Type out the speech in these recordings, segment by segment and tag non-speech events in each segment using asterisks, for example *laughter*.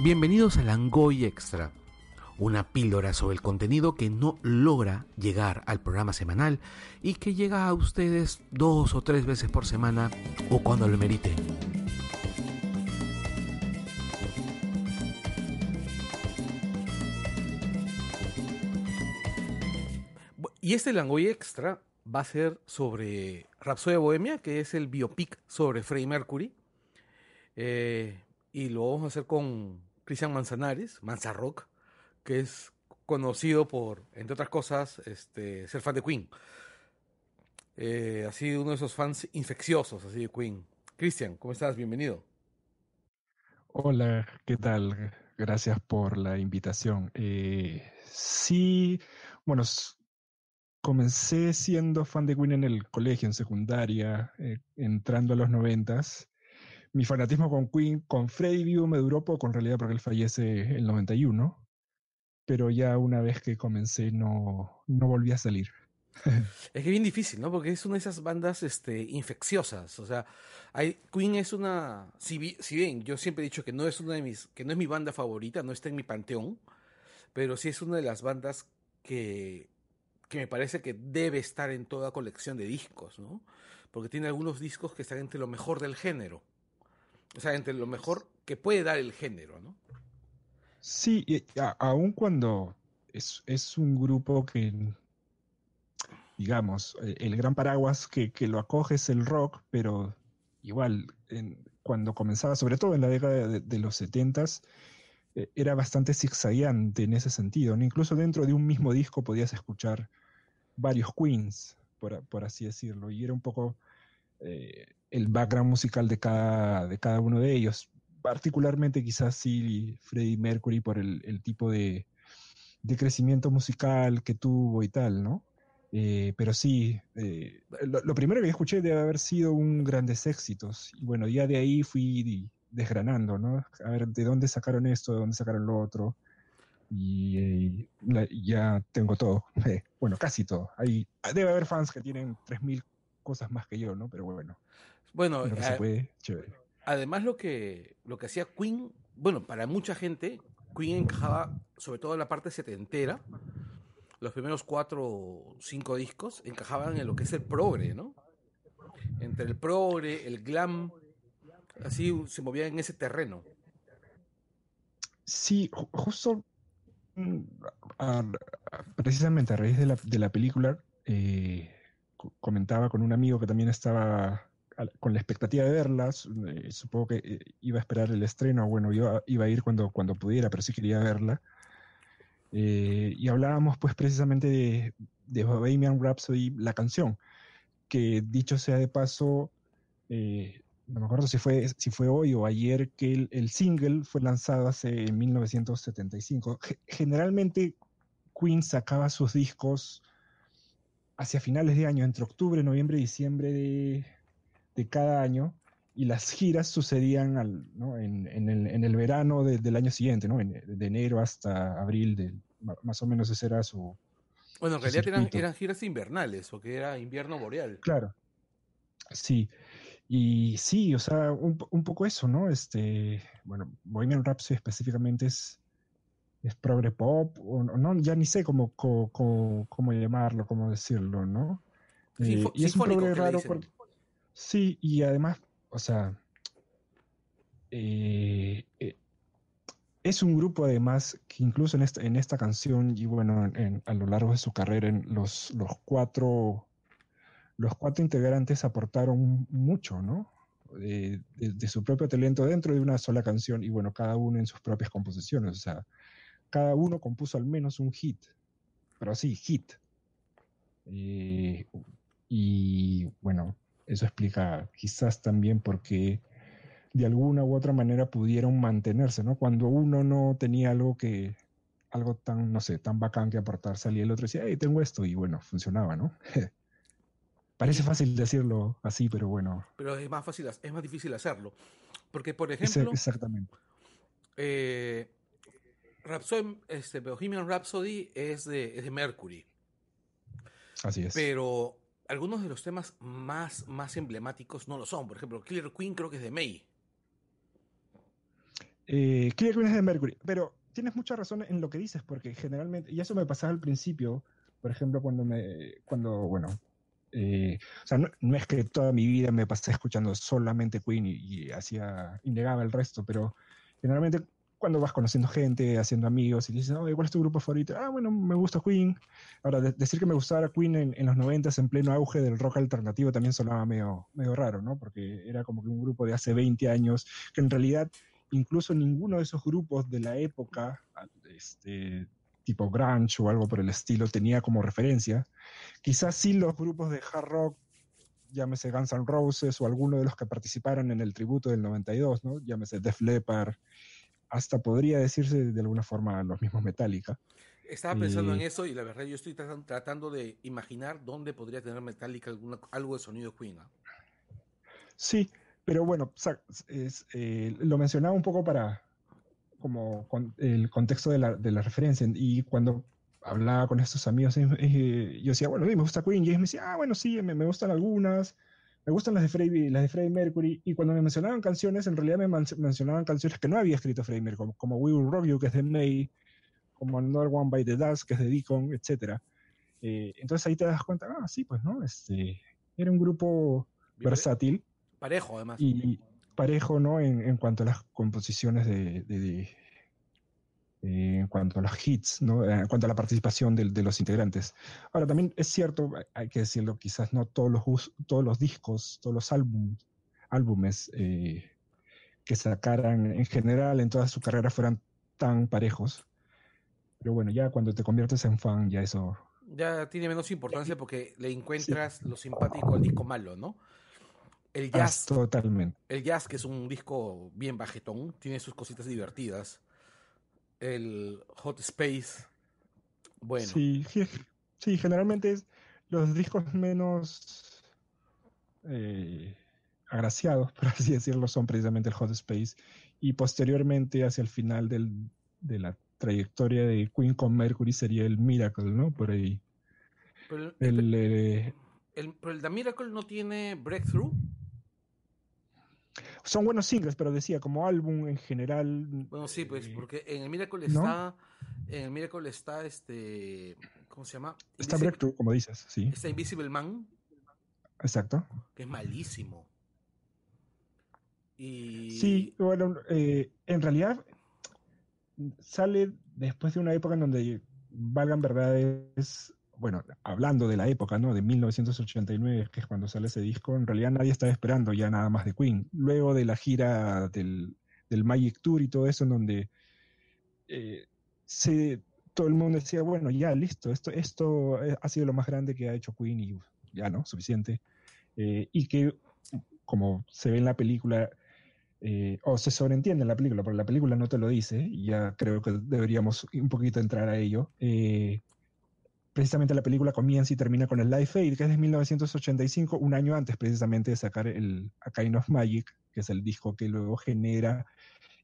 Bienvenidos a Langoy Extra, una píldora sobre el contenido que no logra llegar al programa semanal y que llega a ustedes dos o tres veces por semana o cuando lo merite. Y este Langoy Extra va a ser sobre Rhapsody Bohemia, que es el biopic sobre Freddie Mercury. Eh, y lo vamos a hacer con Cristian Manzanares, Manzarrock, que es conocido por, entre otras cosas, este, ser fan de Queen. Eh, ha sido uno de esos fans infecciosos así de Queen. Cristian, ¿cómo estás? Bienvenido. Hola, ¿qué tal? Gracias por la invitación. Eh, sí, bueno, comencé siendo fan de Queen en el colegio, en secundaria, eh, entrando a los noventas mi fanatismo con Queen, con Freddie vivo me duró poco en realidad porque él fallece en el 91, pero ya una vez que comencé no, no volví a salir. *laughs* Es que bien difícil, ¿no? Porque es una de esas bandas este, infecciosas. O sea, hay, Queen es una. Si, bien yo siempre he dicho que no es una de mis. que no es mi banda favorita, no está en mi panteón. Pero sí es una de las bandas que. Que me parece que debe estar en toda colección de discos, ¿no? Porque tiene algunos discos que están entre lo mejor del género. O sea, entre lo mejor que puede dar el género, ¿no? Sí, aun cuando es, es, un grupo que, digamos, eh, el gran paraguas que, que, lo acoge es el rock, pero igual, cuando comenzaba, sobre todo en la década de, los setentas, eh, era bastante zigzagueante en ese sentido. Incluso dentro de un mismo disco podías escuchar varios Queens, por, así decirlo, y era un poco eh, el background musical de cada, de cada uno de ellos. Particularmente quizás sí Freddie Mercury por el, tipo de, crecimiento musical que tuvo y tal, ¿no? Eh, pero sí, eh, lo, primero que escuché debe haber sido un grandes éxitos. Y bueno, ya de ahí fui desgranando, ¿no? A ver, ¿de dónde sacaron esto? ¿De dónde sacaron lo otro? Y, ya tengo todo. *laughs* bueno, casi todo. Hay, debe haber fans que tienen 3.000 cosas más que yo, ¿no? Pero bueno. Bueno, eh, además lo que, lo que hacía Queen, bueno, para mucha gente, Queen encajaba sobre todo en la parte setentera. Los primeros cuatro o cinco discos encajaban en lo que es el progre, ¿no? Entre el progre, el glam, así se movían en ese terreno. Sí, justo mm, precisamente a raíz de la, de la película, eh, comentaba con un amigo que también estaba con la expectativa de verlas, eh, supongo que eh, iba a esperar el estreno, bueno, yo iba a ir cuando, cuando pudiera, pero sí quería verla. Eh, y hablábamos pues precisamente de, de Bohemian Rhapsody, la canción, que dicho sea de paso, no me acuerdo si fue, si fue hoy o ayer que el, el single fue lanzado hace en 1975. Generalmente Queen sacaba sus discos hacia finales de año, entre octubre, noviembre y diciembre de, cada año, y las giras sucedían al, en, el, verano del año siguiente, ¿no? de enero hasta abril, de, más o menos ese era su... Bueno, en realidad eran, giras invernales, o que era invierno boreal. Claro, sí. Y sí, o sea, un, un poco eso, ¿no? Este, bueno, Bohemian Rhapsody específicamente es es progre pop, o no, ya ni sé cómo, cómo, llamarlo, cómo decirlo, ¿no? Eh, y es un progre raro. sí, y además, o sea, eh, eh, es un grupo además que incluso en esta, en esta canción y bueno, a lo largo de su carrera, en los, los cuatro los cuatro integrantes aportaron mucho, ¿no? de, su propio talento dentro de una sola canción y bueno, cada uno en sus propias composiciones. O sea, cada uno compuso al menos un hit, pero sí, hit. Eh, y bueno, eso explica quizás también por qué de alguna u otra manera pudieron mantenerse, ¿no? Cuando uno no tenía algo que, algo tan, no sé, tan bacán que aportar, salía el otro y decía, hey, tengo esto, y bueno, funcionaba, ¿no? *laughs* Parece fácil decirlo así, pero bueno. Pero es más fácil, es más difícil hacerlo. Porque, por ejemplo. Exactamente. Eh, Rhapsody, este, Bohemian Rhapsody es de, es de Mercury. Así es. Pero algunos de los temas más, más emblemáticos no lo son. Por ejemplo, Killer Queen creo que es de May. Eh, Killer Queen es de Mercury. Pero tienes mucha razón en lo que dices, porque generalmente, y eso me pasaba al principio, por ejemplo, cuando me, cuando, bueno, eh, o sea, no, es que toda mi vida me pasé escuchando solamente Queen y, y hacía, innegaba el resto, pero generalmente cuando vas conociendo gente, haciendo amigos y dices, oh, ¿cuál es tu grupo favorito? Ah, bueno, me gusta Queen. Ahora, decir que me gustara Queen en, los 90 en pleno auge del rock alternativo también sonaba medio, medio raro, ¿no? Porque era como que un grupo de hace 20 años, que en realidad incluso ninguno de esos grupos de la época, este, tipo grunge o algo por el estilo, tenía como referencia. Quizás sí los grupos de hard rock llámese Guns N' Roses o alguno de los que participaron en el tributo del 92, ¿no? Llámese Def Leppard, hasta podría decirse de alguna forma los mismos Metallica. Estaba pensando en eso y la verdad yo estoy tratando de imaginar dónde podría tener Metallica algo de sonido Queen. ¿ah? Sí, pero bueno, eh, lo mencionaba un poco para como el contexto de la, de la, referencia y cuando hablaba con estos amigos eh, yo decía, bueno, me gusta Queen y ellos me decían, ah, bueno, sí, me, me gustan algunas, me gustan las de Freddie, las de Freddie Mercury, y cuando me mencionaban canciones, en realidad me mencionaban canciones que no había escrito Freddie Mercury, como, We Will Rock You, que es de May, como Another One by the Dust, que es de Deacon, etc. Eh, entonces ahí te das cuenta, ah, sí, pues, ¿no? Este, era un grupo versátil. Parejo, además. Y parejo, ¿no? En, en cuanto a las composiciones de, en cuanto a los hits, ¿no? en cuanto a la participación de, de, los integrantes. Ahora, también es cierto, hay que decirlo, quizás no todos los, todos los discos, todos los álbumes, álbumes eh, que sacaran en general en toda su carrera fueran tan parejos. Pero bueno, ya cuando te conviertes en fan, ya eso... Ya tiene menos importancia porque le encuentras lo simpático al disco malo, ¿no? El jazz. totalmente. El jazz, que es un disco bien bajetón, tiene sus cositas divertidas el Hot Space. Bueno. Sí, sí generalmente los discos menos eh, agraciados, *laughs* por así decirlo, son precisamente el Hot Space. Y posteriormente, hacia el final del, de la trayectoria de Queen con Mercury, sería el Miracle, ¿no? Por ahí. el, el, eh, el, pero el The Miracle no tiene Breakthrough son buenos singles, pero decía, como álbum en general. Bueno, sí, pues, eh, porque en el Miracle está. En el Miracle está este. ¿Cómo se llama? Está Breakthrough, como dices, sí. Está Invisible Man. Exacto. Que es malísimo. Y... Sí, bueno, eh, en realidad sale después de una época en donde valgan verdades bueno, hablando de la época, ¿no? De 1989, que es cuando sale ese disco, en realidad nadie estaba esperando ya nada más de Queen. Luego de la gira del, Magic Tour y todo eso, en donde eh, todo el mundo decía, bueno, ya, listo, esto, esto ha sido lo más grande que ha hecho Queen y ya, ¿no? Suficiente. Eh, y que, como se ve en la película, eh, o se sobreentiende en la película, porque la película no te lo dice, y ya creo que deberíamos un poquito entrar a ello precisamente la película comienza y termina con el Life Aid, que es de 1985, un año antes precisamente de sacar el A Kind of Magic, que es el disco que luego genera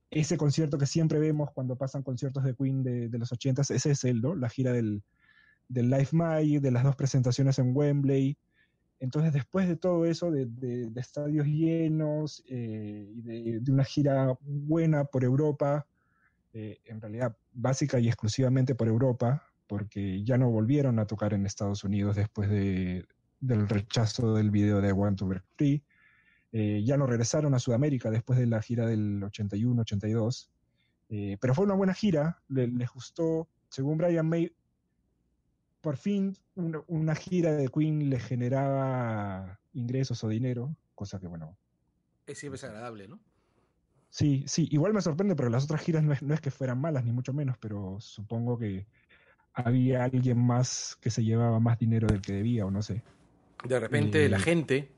ese concierto que siempre vemos cuando pasan conciertos de Queen de, los 80, ese es el, ¿no? La gira del, del Life Magic, de las dos presentaciones en Wembley. Entonces, después de todo eso, de, estadios llenos eh, y de, una gira buena por Europa, eh, en realidad básica y exclusivamente por Europa, porque ya no volvieron a tocar en Estados Unidos después de, del rechazo del video de I Want to Break Free. Eh, ya no regresaron a Sudamérica después de la gira del 81-82. Eh, pero fue una buena gira, le, les gustó. Según Brian May, por fin una, gira de Queen le generaba ingresos o dinero, cosa que, bueno. Es siempre agradable, ¿no? Sí, sí, igual me sorprende, pero las otras giras no es que fueran malas, ni mucho menos, pero supongo que había alguien más que se llevaba más dinero del que debía, o no sé. De repente la eh, gente,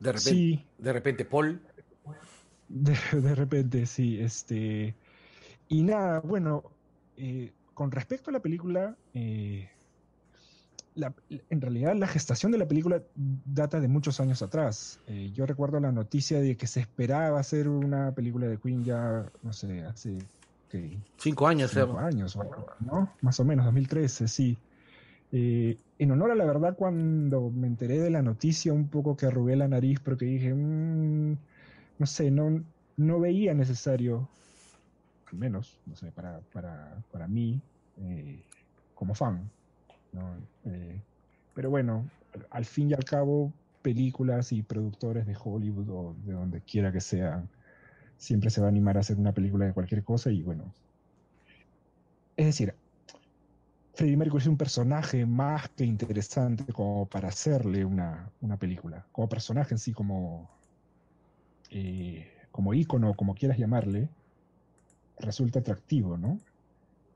de repente, de repente Paul. De, repente, sí, este. Y nada, bueno, eh, con respecto a la película, eh, en realidad la gestación de la película data de muchos años atrás. yo recuerdo la noticia de que se esperaba hacer una película de Queen ya, no sé, hace Cinco años, Cinco años, ¿no? Más o menos, 2013, sí. Eh, en honor a la verdad, cuando me enteré de la noticia, un poco que arrugué la nariz porque dije, mm, no sé, no, no veía necesario, al menos, no sé, para, para, para mí, eh, como fan. Eh, pero bueno, al fin y al cabo, películas y productores de Hollywood o de donde quiera que sean, siempre se va a animar a hacer una película de cualquier cosa y bueno. Es decir, Freddie Mercury es un personaje más que interesante como para hacerle una, película. Como personaje en sí, como, eh, como ícono, como quieras llamarle, resulta atractivo, ¿no?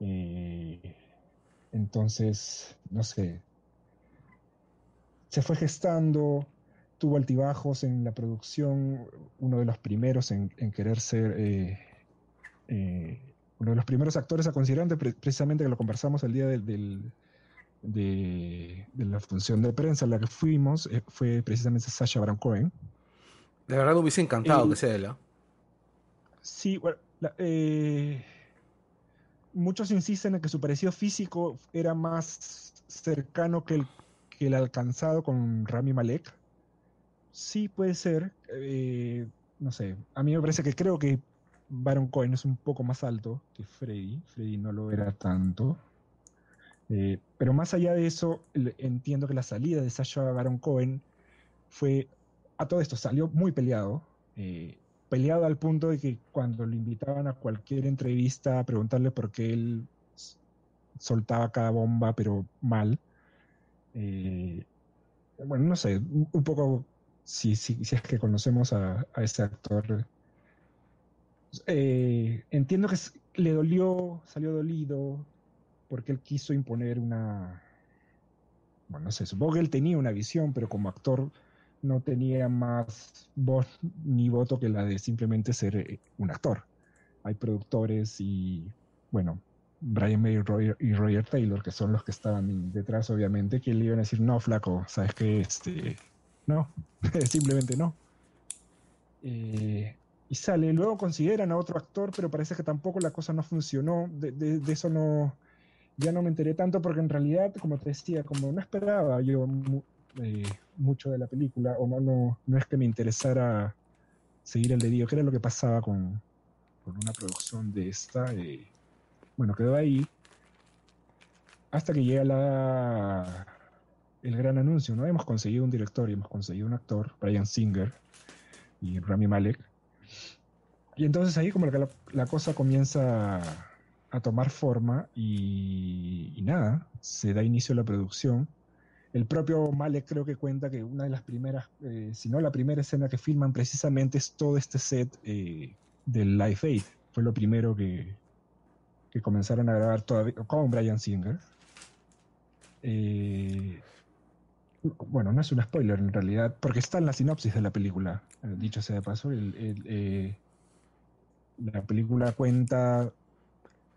Eh, entonces, no sé, se fue gestando, tuvo altibajos en la producción, uno de los primeros en, querer ser eh, uno de los primeros actores a considerar, precisamente que lo conversamos el día de, la función de prensa en la que fuimos, eh, fue precisamente Sasha Baron Cohen. De verdad me hubiese encantado que sea él. Sí, bueno, eh, muchos insisten en que su parecido físico era más cercano que el, que el alcanzado con Rami Malek. Sí, puede ser. Eh, no sé, a mí me parece que creo que Baron Cohen es un poco más alto que Freddy. Freddy no lo era tanto. Eh, pero más allá de eso, entiendo que la salida de Sasha Baron Cohen fue, a todo esto, salió muy peleado. Eh, peleado al punto de que cuando lo invitaban a cualquier entrevista a preguntarle por qué él soltaba cada bomba, pero mal. Bueno, no sé, un poco si, si, es que conocemos a, a ese actor eh, entiendo que le dolió, salió dolido, porque él quiso imponer una... Bueno, no sé, supongo que él tenía una visión, pero como actor no tenía más voz ni voto que la de simplemente ser eh, un actor. Hay productores y, bueno, Brian May y Roger, Taylor, que son los que estaban detrás, obviamente, que le iban a decir, no, flaco, sabes que este, no, *laughs* simplemente no. Eh, y sale. Luego consideran a otro actor, pero parece que tampoco la cosa no funcionó. De, eso no, ya no me enteré tanto porque en realidad, como te decía, como no esperaba yo eh, mucho de la película, o no, no, no es que me interesara seguir el dedillo, que era lo que pasaba con, con una producción de esta. Eh, bueno, quedó ahí hasta que llega la, el gran anuncio, ¿no? Hemos conseguido un director y hemos conseguido un actor, Brian Singer y Rami Malek, y entonces ahí como que la, cosa comienza a, tomar forma y, nada, se da inicio a la producción. El propio Malek creo que cuenta que una de las primeras, eh, si no la primera escena que filman precisamente es todo este set eh, del Life Aid. Fue lo primero que, que comenzaron a grabar todavía con Brian Singer. Eh, bueno, no es un spoiler en realidad, porque está en la sinopsis de la película, dicho sea de paso. el, la película cuenta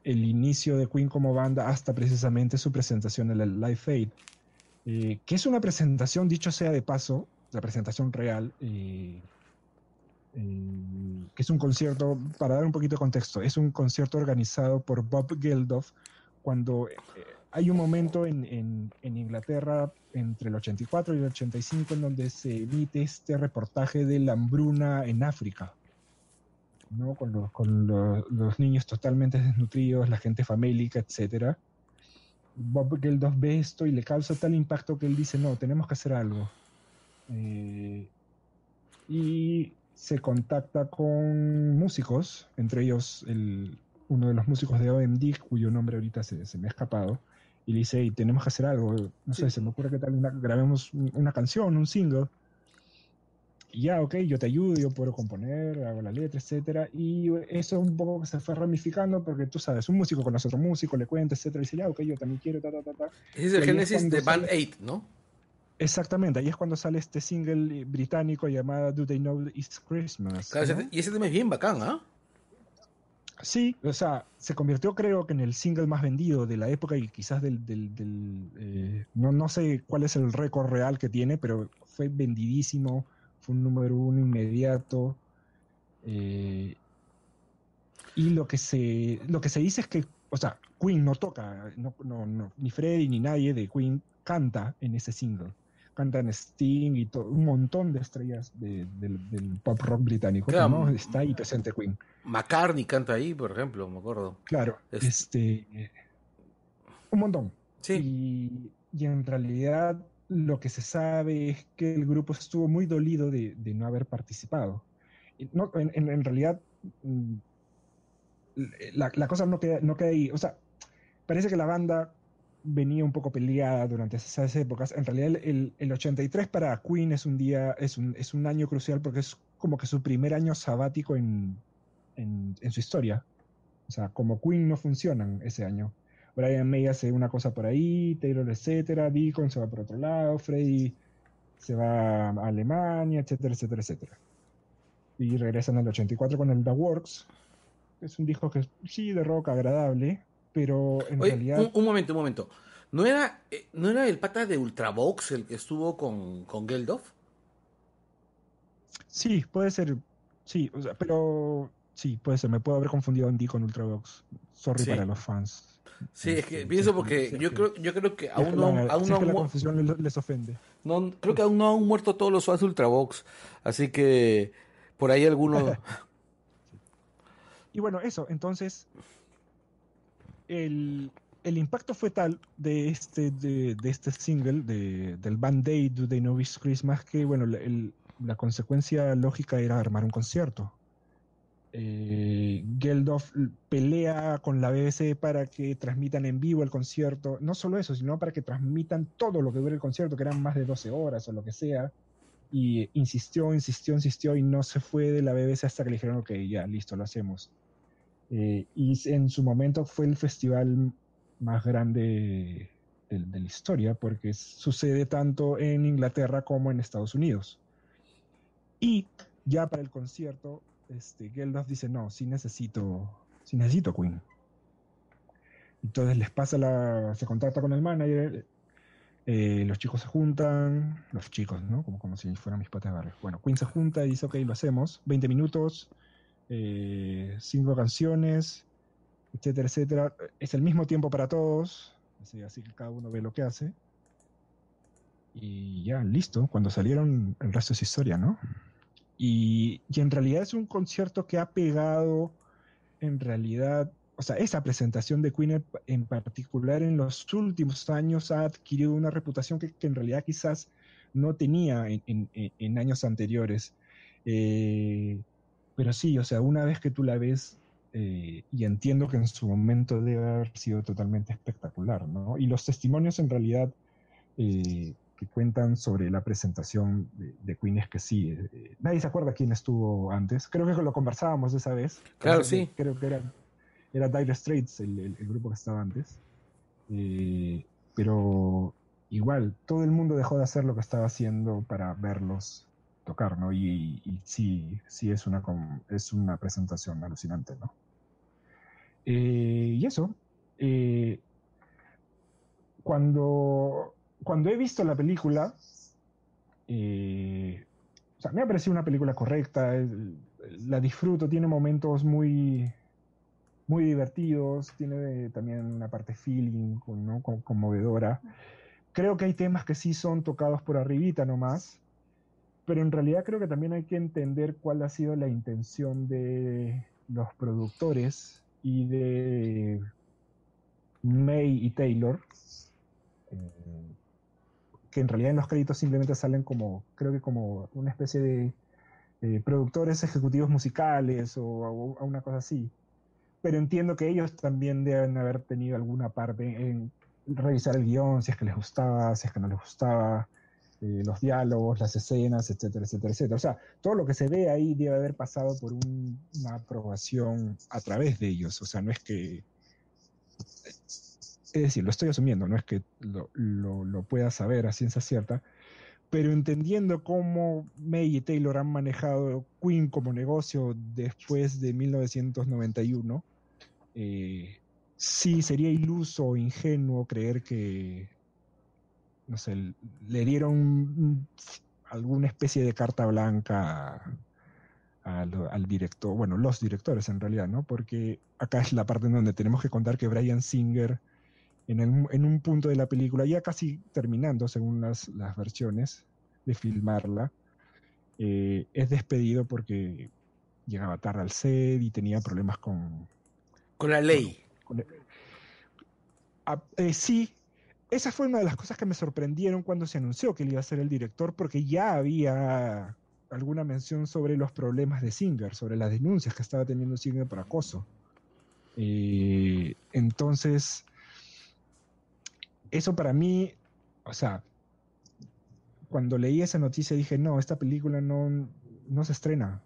el inicio de Queen como banda hasta precisamente su presentación en el Live Aid, eh, que es una presentación, dicho sea de paso, la presentación real, eh, eh, que es un concierto, para dar un poquito de contexto, es un concierto organizado por Bob Geldof cuando hay un momento en, Inglaterra entre el 84 y el 85 en donde se emite este reportaje de la hambruna en África. ¿no? con, los, niños totalmente desnutridos, la gente famélica, etc. Bob Geldof ve esto y le causa tal impacto que él dice, no, tenemos que hacer algo. Eh, y se contacta con músicos, entre ellos el, uno de los músicos de OMD, cuyo nombre ahorita se me ha escapado, y le dice, tenemos que hacer algo, no sé, se me ocurre que tal, grabemos una canción, un single ya, ok, yo te ayudo, yo puedo componer, hago la letra, etcétera. Y eso un poco que se fue ramificando porque tú sabes, un músico con otro músico, le cuenta, etcétera, y dice, ya, ok, yo también quiero, ta, ta, ta, ta. es el génesis de Band 8, ¿no? Exactamente, ahí es cuando sale este single británico llamado Do They Know It's Christmas. y ese tema es bien bacán, ¿ah? Sí, o sea, se convirtió creo que en el single más vendido de la época y quizás del... del, eh, no, no sé cuál es el récord real que tiene, pero fue vendidísimo fue un número uno inmediato. Eh, Y lo que se, lo que se dice es que, o sea, Queen no toca, no, no, ni Freddy ni nadie de Queen canta en ese single. Cantan Sting y todo, un montón de estrellas del, pop rock británico. ¿no? Está ahí presente Queen. McCartney canta ahí, por ejemplo, me acuerdo. Claro, este. Un montón. Sí. Y, en realidad lo que se sabe es que el grupo estuvo muy dolido de, no haber participado. No, en, realidad, mm, la, cosa no queda, no queda ahí. O sea, parece que la banda venía un poco peleada durante esas épocas. En realidad, el, el 83 para Queen es un día, es un, es un año crucial porque es como que su primer año sabático en, en, su historia. O sea, como Queen no funcionan ese año. Brian May hace una cosa por ahí, Taylor, etcétera, Deacon se va por otro lado, Freddy se va a Alemania, etcétera, etcétera, etcétera. Y regresan al 84 con el The Works. Es un disco que sí, de rock agradable, pero en realidad... Un, momento, un momento. ¿No era, eh, ¿No era el pata de Ultravox el que estuvo con, con Geldof? Sí, puede ser. Sí, o sea, pero sí, puede ser. Me puedo haber confundido Andy con Ultravox. Sorry para los fans. Sí, es que este, pienso porque yo creo, yo creo que aún no, aún no la confusión les, ofende. No, creo que aún no han muerto todos los fans de Ultravox, así que por ahí algunos. *laughs* y bueno, eso. Entonces, el, impacto fue tal de este, de, este single, de, del Band-Aid de Novice Christmas, que bueno, la consecuencia lógica era armar un concierto. Eh, Geldof pelea con la BBC para que transmitan en vivo el concierto. No solo eso, sino para que transmitan todo lo que dure el concierto, que eran más de 12 horas o lo que sea. Y insistió, insistió, insistió y no se fue de la BBC hasta que le dijeron, ok, ya, listo, lo hacemos. Eh, y en su momento fue el festival más grande de, la historia, porque sucede tanto en Inglaterra como en Estados Unidos. Y ya para el concierto, este, Geldof dice, no, sí necesito, sí necesito Queen. Entonces les pasa la, se contacta con el manager, eh, los chicos se juntan, los chicos, ¿no? Como, como si fueran mis patas de barrio. Bueno, Queen se junta y dice, ok, lo hacemos, 20 minutos, eh, cinco canciones, etcétera, etcétera. Es el mismo tiempo para todos, así, que cada uno ve lo que hace. Y ya, listo. Cuando salieron, el resto es historia, ¿no? Y, en realidad es un concierto que ha pegado, en realidad, o sea, esa presentación de Queen en particular en los últimos años ha adquirido una reputación que, en realidad quizás no tenía en, años anteriores. Eh, pero sí, o sea, una vez que tú la ves, eh, y entiendo que en su momento debe haber sido totalmente espectacular, ¿no? Y los testimonios en realidad eh, que cuentan sobre la presentación de, Queen es que sí, eh, nadie se acuerda quién estuvo antes, creo que lo conversábamos esa vez. Claro, sí. Creo que era, era Dire Straits el, grupo que estaba antes. pero igual, todo el mundo dejó de hacer lo que estaba haciendo para verlos tocar, ¿no? Y, sí, sí es una, es una presentación alucinante, ¿no? Eh, y eso, eh, cuando, cuando he visto la película, eh, o sea, me ha parecido una película correcta, la disfruto, tiene momentos muy, muy divertidos, tiene también una parte feeling, ¿no? conmovedora. Creo que hay temas que sí son tocados por arribita nomás, pero en realidad creo que también hay que entender cuál ha sido la intención de los productores y de May y Taylor, eh, que en realidad en los créditos simplemente salen como, creo que como una especie de productores ejecutivos musicales o, una cosa así. Pero entiendo que ellos también deben haber tenido alguna parte en revisar el guion, si es que les gustaba, si es que no les gustaba, eh, los diálogos, las escenas, etcétera, etcétera, etcétera. O sea, todo lo que se ve ahí debe haber pasado por una aprobación a través de ellos. O sea, no es que... Es decir, lo estoy asumiendo, no es que lo, lo, pueda saber a ciencia cierta, pero entendiendo cómo May y Taylor han manejado Queen como negocio después de 1991, eh, sí sería iluso o ingenuo creer que no sé, le dieron alguna especie de carta blanca al, director, bueno, los directores en realidad, ¿no? Porque acá es la parte en donde tenemos que contar que Brian Singer, en, un punto de la película, ya casi terminando, según las, versiones de filmarla, eh, es despedido porque llegaba tarde al set y tenía problemas con... Con la ley. Eh, sí, esa fue una de las cosas que me sorprendieron cuando se anunció que él iba a ser el director, porque ya había alguna mención sobre los problemas de Singer, sobre las denuncias que estaba teniendo Singer por acoso. Eh, entonces, eso para mí, o sea, cuando leí esa noticia dije, no, esta película no, no se estrena.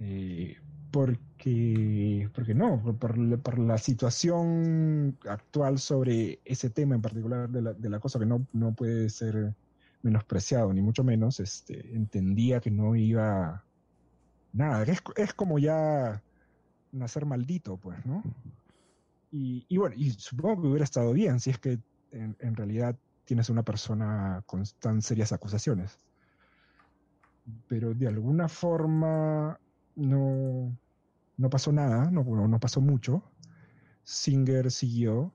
Eh, porque, porque no, por, la situación actual sobre ese tema en particular de la, de la cosa que no, no puede ser menospreciado, ni mucho menos, este, entendía que no iba nada, es, es como ya nacer maldito, pues, ¿no? Y, y, bueno, y supongo que hubiera estado bien si es que en, en realidad tienes una persona con tan serias acusaciones. Pero de alguna forma no, no pasó nada, no, no pasó mucho. Singer siguió.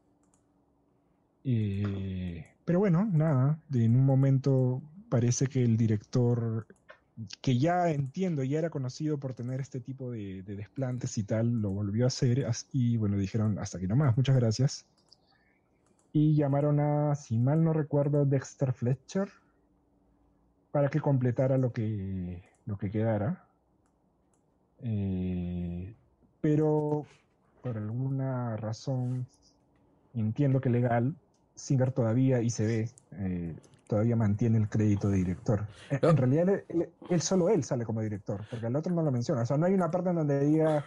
Eh, pero bueno, nada, en un momento parece que el director, que ya entiendo, ya era conocido por tener este tipo de, desplantes y tal, lo volvió a hacer y bueno, dijeron hasta aquí nomás, muchas gracias. Y llamaron a, si mal no recuerdo, Dexter Fletcher para que completara lo que, lo que quedara. Eh, pero por alguna razón, entiendo que legal, Singer todavía, y se ve, eh, todavía mantiene el crédito de director. En, realidad, él, solo él sale como director, porque el otro no lo menciona. O sea, no hay una parte en donde diga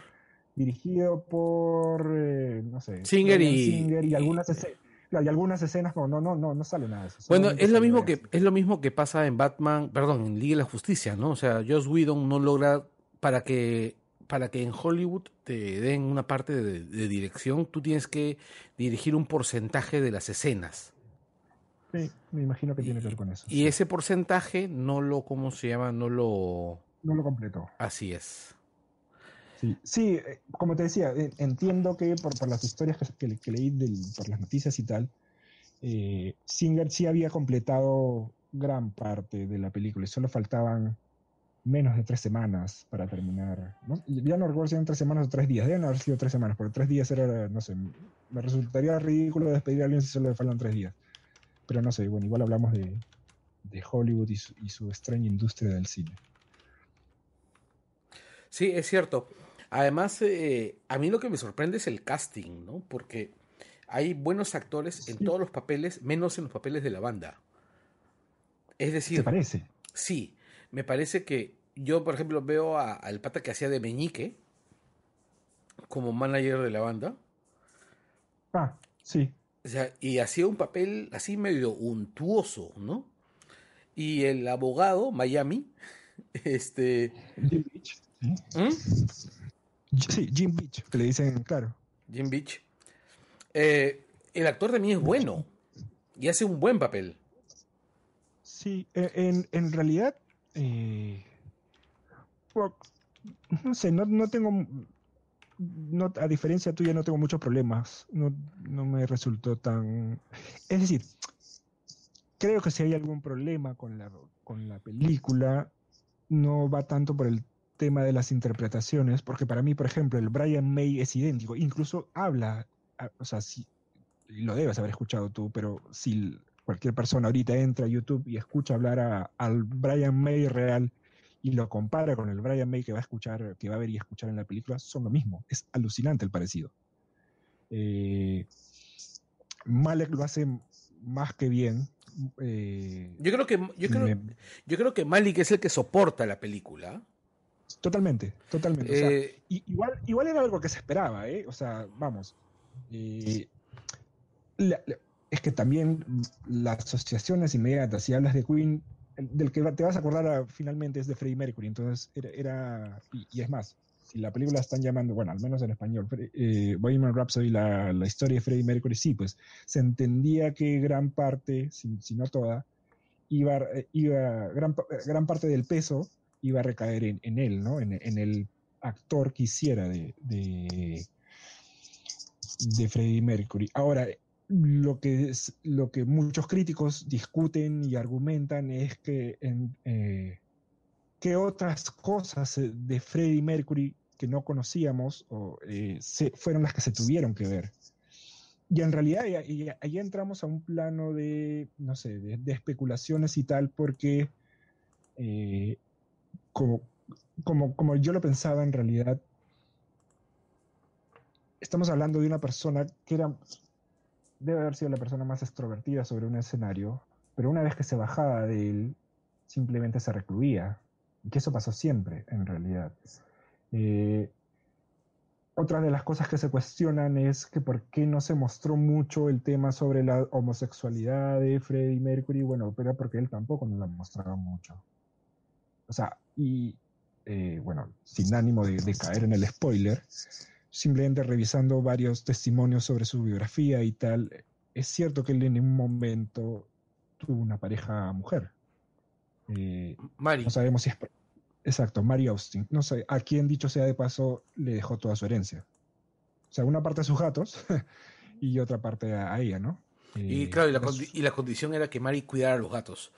dirigido por, eh, no sé, Singer y, y algunas escenas. Y algunas escenas como no, no, no, no sale nada de eso. Bueno, es lo mismo que es lo mismo que pasa en Batman, perdón, en Liga de la Justicia, ¿no? O sea, Joss Whedon no logra para que para que en Hollywood te den una parte de, dirección, tú tienes que dirigir un porcentaje de las escenas. Sí, me imagino que tiene que ver con eso. Y ese porcentaje no lo, ¿cómo se llama? No lo... No lo completó. Así es. Sí, sí eh, como te decía, eh, entiendo que por, por las historias que, leí por las noticias y tal, eh, Singer sí había completado gran parte de la película y solo faltaban menos de tres semanas para terminar. ¿no? Ya no recuerdo si eran tres semanas o tres días, deben haber sido tres semanas, porque tres días era, no sé, me resultaría ridículo despedir a alguien si solo le faltan tres días. Pero no sé, bueno, igual hablamos de, de Hollywood y su, y su, extraña industria del cine. Sí, es cierto. Además, eh, a mí lo que me sorprende es el casting, ¿no? Porque hay buenos actores en todos los papeles, menos en los papeles de la banda. Es decir... ¿Te parece? Sí, me parece que yo, por ejemplo, veo al pata que hacía de Meñique como manager de la banda. Ah, sí. O sea, y hacía un papel así medio untuoso, ¿no? Y el abogado, Miami, *laughs* este... Jim Beach. ¿Mm? ¿sí? Jim Beach, que le dicen, claro. Jim Beach. Eh, el actor también es bueno y hace un buen papel. Sí, e, en, en realidad eh, no sé, no, no tengo, no, a diferencia tuya no tengo muchos problemas, no, no me resultó tan... Es decir, creo que si hay algún problema con la, con la película, no va tanto por el tema de las interpretaciones, porque para mí, por ejemplo, el Brian May es idéntico, incluso habla, o sea, si, lo debes haber escuchado tú, pero si cualquier persona ahorita entra a YouTube y escucha hablar al Brian May real y lo compara con el Brian May que va a escuchar, que va a ver y escuchar en la película, son lo mismo. Es alucinante el parecido. Eh, Malek lo hace más que bien. Eh, yo creo que yo creo, yo creo que Malik es el que soporta la película. Totalmente, totalmente. Eh, igual, igual era algo que se esperaba, ¿eh? O sea, vamos. La, es que también las asociaciones inmediatas, si hablas de Queen, del que te vas a acordar finalmente es de Freddie Mercury, entonces era, y, es más, si la película están llamando, bueno, al menos en español, eh, Bohemian Rhapsody, la, la historia de Freddie Mercury, sí, pues se entendía que gran parte, si, no toda, iba, iba gran, gran parte del peso iba a recaer en, él, ¿no? En, el actor que hiciera de, de Freddie Mercury. Ahora, lo que, es, lo que muchos críticos discuten y argumentan es que eh, qué otras cosas de Freddie Mercury que no conocíamos eh, fueron las que se tuvieron que ver. Y en realidad ahí, entramos a un plano de, no sé, de, especulaciones y tal, porque eh, como, como, como yo lo pensaba en realidad, estamos hablando de una persona que era debe haber sido la persona más extrovertida sobre un escenario, pero una vez que se bajaba de él, simplemente se recluía. Y que eso pasó siempre, en realidad. Eh, otra de las cosas que se cuestionan es que por qué no se mostró mucho el tema sobre la homosexualidad de Freddie Mercury. Bueno, pero porque él tampoco nos lo mostrado mucho. O sea, y eh, bueno, sin ánimo de, caer en el spoiler, simplemente revisando varios testimonios sobre su biografía y tal, es cierto que él en un momento tuvo una pareja mujer. Eh, Mari. No sabemos si es... Exacto, Mary Austin. No sé, a quien dicho sea de paso le dejó toda su herencia. O sea, una parte a sus gatos *laughs* y otra parte a, ella, ¿no? y eh, claro, y la, condición era que Mary cuidara a los gatos.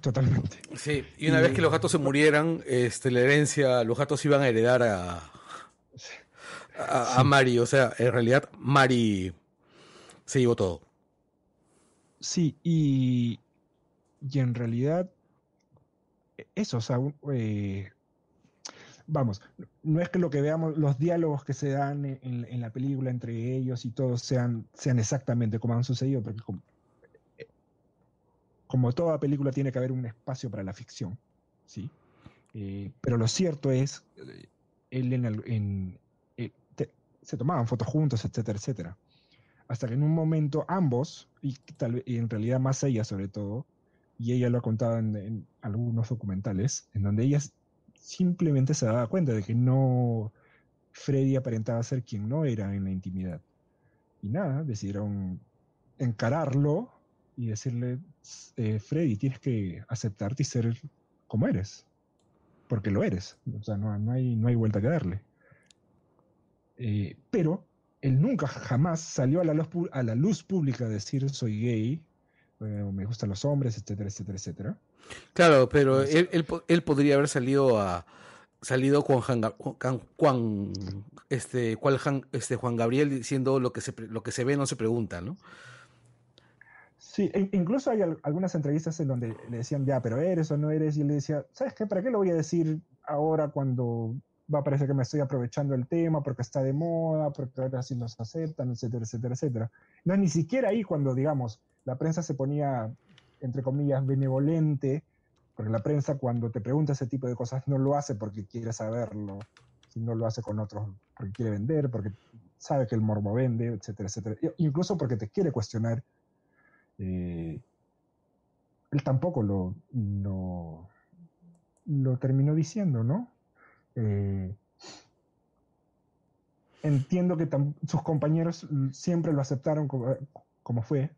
Totalmente. Sí, y una vez que los gatos se murieran, este, la herencia, los gatos iban a heredar a, a, Mari. O sea, en realidad Mari se llevó todo. Sí, y, y en realidad eso, o sea, eh, vamos, no es que lo que veamos, los diálogos que se dan en, la película entre ellos y todos sean, sean exactamente como han sucedido, porque como, toda película tiene que haber un espacio para la ficción, ¿sí? Eh, pero lo cierto es, eh, él en, en, se tomaban fotos juntos, etcétera, etcétera. Hasta que en un momento ambos, y, tal, y en realidad más ella sobre todo, y ella lo ha contado en, algunos documentales, en donde ella simplemente se daba cuenta de que no, Freddy aparentaba ser quien no era en la intimidad. Y nada, decidieron encararlo y decirle, eh, Freddy, tienes que aceptarte y ser como eres, porque lo eres, o sea, no, no, hay, no hay vuelta que darle. Eh, pero él nunca jamás salió a la, luz, a la luz pública a decir soy gay, eh, me gustan los hombres, etcétera, etcétera, etcétera. Claro, pero él, él, podría haber salido a salido con Juan, este, cual, este Juan Gabriel diciendo lo que se lo que se ve no se pregunta, ¿no? Sí, e incluso hay algunas entrevistas en donde le decían, ya, pero eres o no eres, y él le decía, ¿sabes qué? ¿Para qué lo voy a decir ahora cuando va a parecer que me estoy aprovechando el tema porque está de moda, porque ahora sí nos aceptan, etcétera, etcétera, etcétera. No es ni siquiera ahí cuando, digamos, la prensa se ponía, entre comillas, benevolente, porque la prensa cuando te pregunta ese tipo de cosas no lo hace porque quiere saberlo, sino lo hace con otros porque quiere vender, porque sabe que el morbo vende, etcétera, etcétera. Incluso porque te quiere cuestionar. Eh, él tampoco lo, lo terminó diciendo, ¿no? Eh, entiendo que sus compañeros siempre lo aceptaron como, fue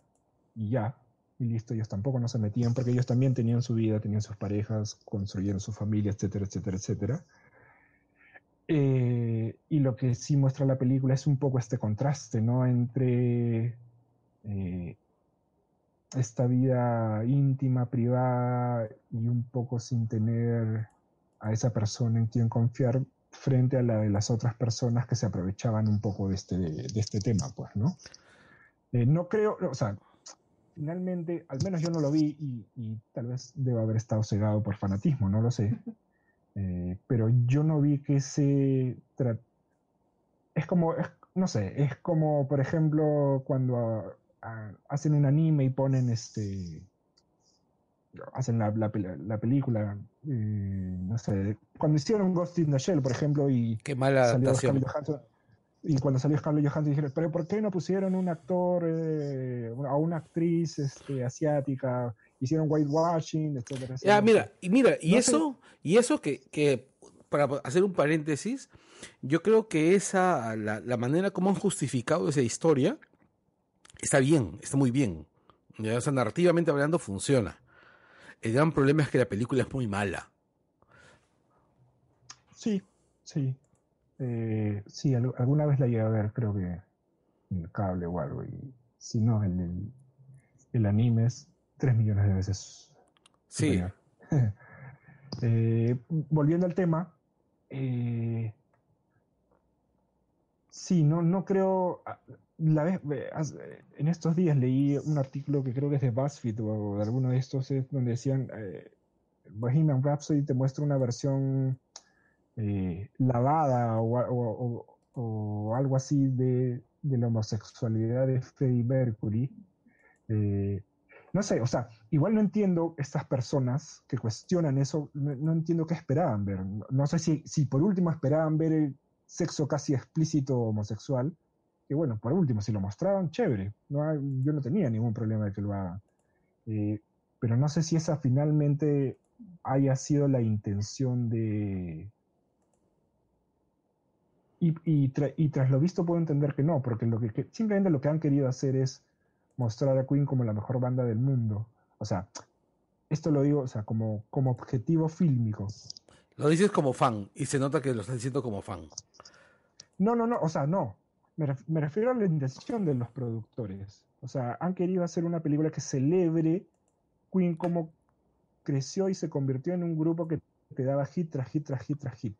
y ya, y listo, ellos tampoco no se metían porque ellos también tenían su vida, tenían sus parejas, construyeron su familia, etcétera, etcétera, etcétera. Eh, y lo que sí muestra la película es un poco este contraste, ¿no? Entre eh, esta vida íntima, privada y un poco sin tener a esa persona en quien confiar frente a la de las otras personas que se aprovechaban un poco de este, de este tema, pues, ¿no? Eh, no creo, o sea, finalmente, al menos yo no lo vi y, tal vez deba haber estado cegado por fanatismo, no lo sé. *laughs* Eh, pero yo no vi que se... Es como, no sé, es como, por ejemplo, cuando hacen un anime y ponen este hacen la, la, película, eh, no sé, cuando hicieron Ghost in the Shell, por ejemplo, y Qué mala y cuando salió Scarlett Johansson dijeron, pero ¿por qué no pusieron un actor eh, o una actriz este, asiática? Hicieron whitewashing, etcétera, Ya, mira, y mira, y eso, y eso que, que, para hacer un paréntesis, yo creo que esa, la, la manera como han justificado esa historia, está bien, está muy bien. O sea, narrativamente hablando funciona. El gran problema es que la película es muy mala. Sí, sí. Eh, sí, alguna vez la llegué a ver, creo que en el cable o algo. Y si no, el, el, anime es tres millones de veces. Sí. *laughs* Eh, volviendo al tema, eh, sí, no, no creo. La vez, en estos días leí un artículo que creo que es de BuzzFeed o de alguno de estos, donde decían eh, Bohemian Rhapsody te muestra una versión eh, lavada o, algo así de, la homosexualidad de Freddie Mercury. Eh, no sé, o sea, igual no entiendo estas personas que cuestionan eso, no, entiendo qué esperaban ver. No, sé si, si, por último esperaban ver el sexo casi explícito homosexual, que bueno, por último, si lo mostraban, chévere, no yo no tenía ningún problema de que lo hagan. Eh, pero no sé si esa finalmente haya sido la intención de... Y, tras lo visto puedo entender que no, porque lo que, simplemente lo que han querido hacer es mostrar a Queen como la mejor banda del mundo. O sea, esto lo digo, o sea, como, como objetivo fílmico. Lo dices como fan y se nota que lo estás diciendo como fan. No, no, no, o sea, no. Me, refiero a la intención de los productores. O sea, han querido hacer una película que celebre Queen como creció y se convirtió en un grupo que te daba hit tras hit tras hit tras hit.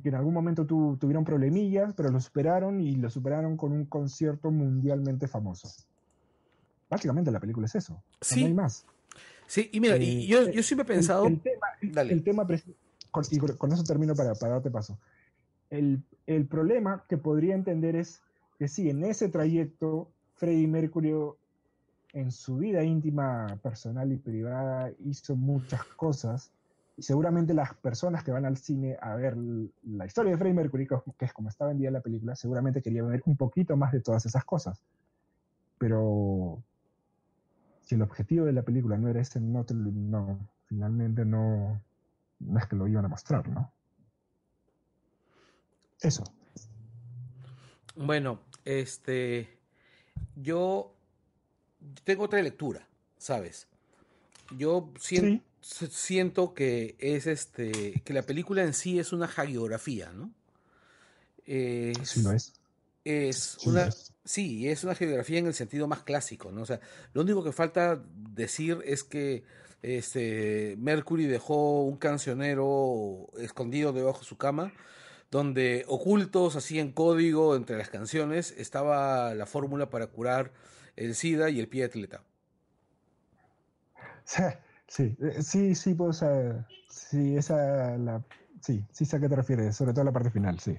que en algún momento tuvieron problemillas, pero lo superaron y lo superaron con un concierto mundialmente famoso. Básicamente la película es eso. Sí. No hay más. Sí, y mira, eh, yo, yo siempre he pensado. El, tema, con, y con eso termino para, para darte paso. El, el, problema que podría entender es que sí, en ese trayecto, Freddie Mercury en su vida íntima, personal y privada hizo muchas cosas. Y seguramente las personas que van al cine a ver la historia de Freddie Mercury, que es como está vendida la película, seguramente querían ver un poquito más de todas esas cosas. Pero si el objetivo de la película no era ese, no, no finalmente no, no es que lo iban a mostrar, ¿no? Eso. Bueno, este, yo tengo otra lectura, ¿sabes? Yo siento, que es este que la película en sí es una hagiografía, ¿no? sí lo es. Es una sí, es una geografía en el sentido más clásico, ¿no? O sea, lo único que falta decir es que este Mercury dejó un cancionero escondido debajo de su cama donde ocultos así en código entre las canciones estaba la fórmula para curar el SIDA y el pie atleta. Sí, sí, sí, pues, sí, esa, la, sí, sí sé a qué te refieres, sobre todo la parte final, sí.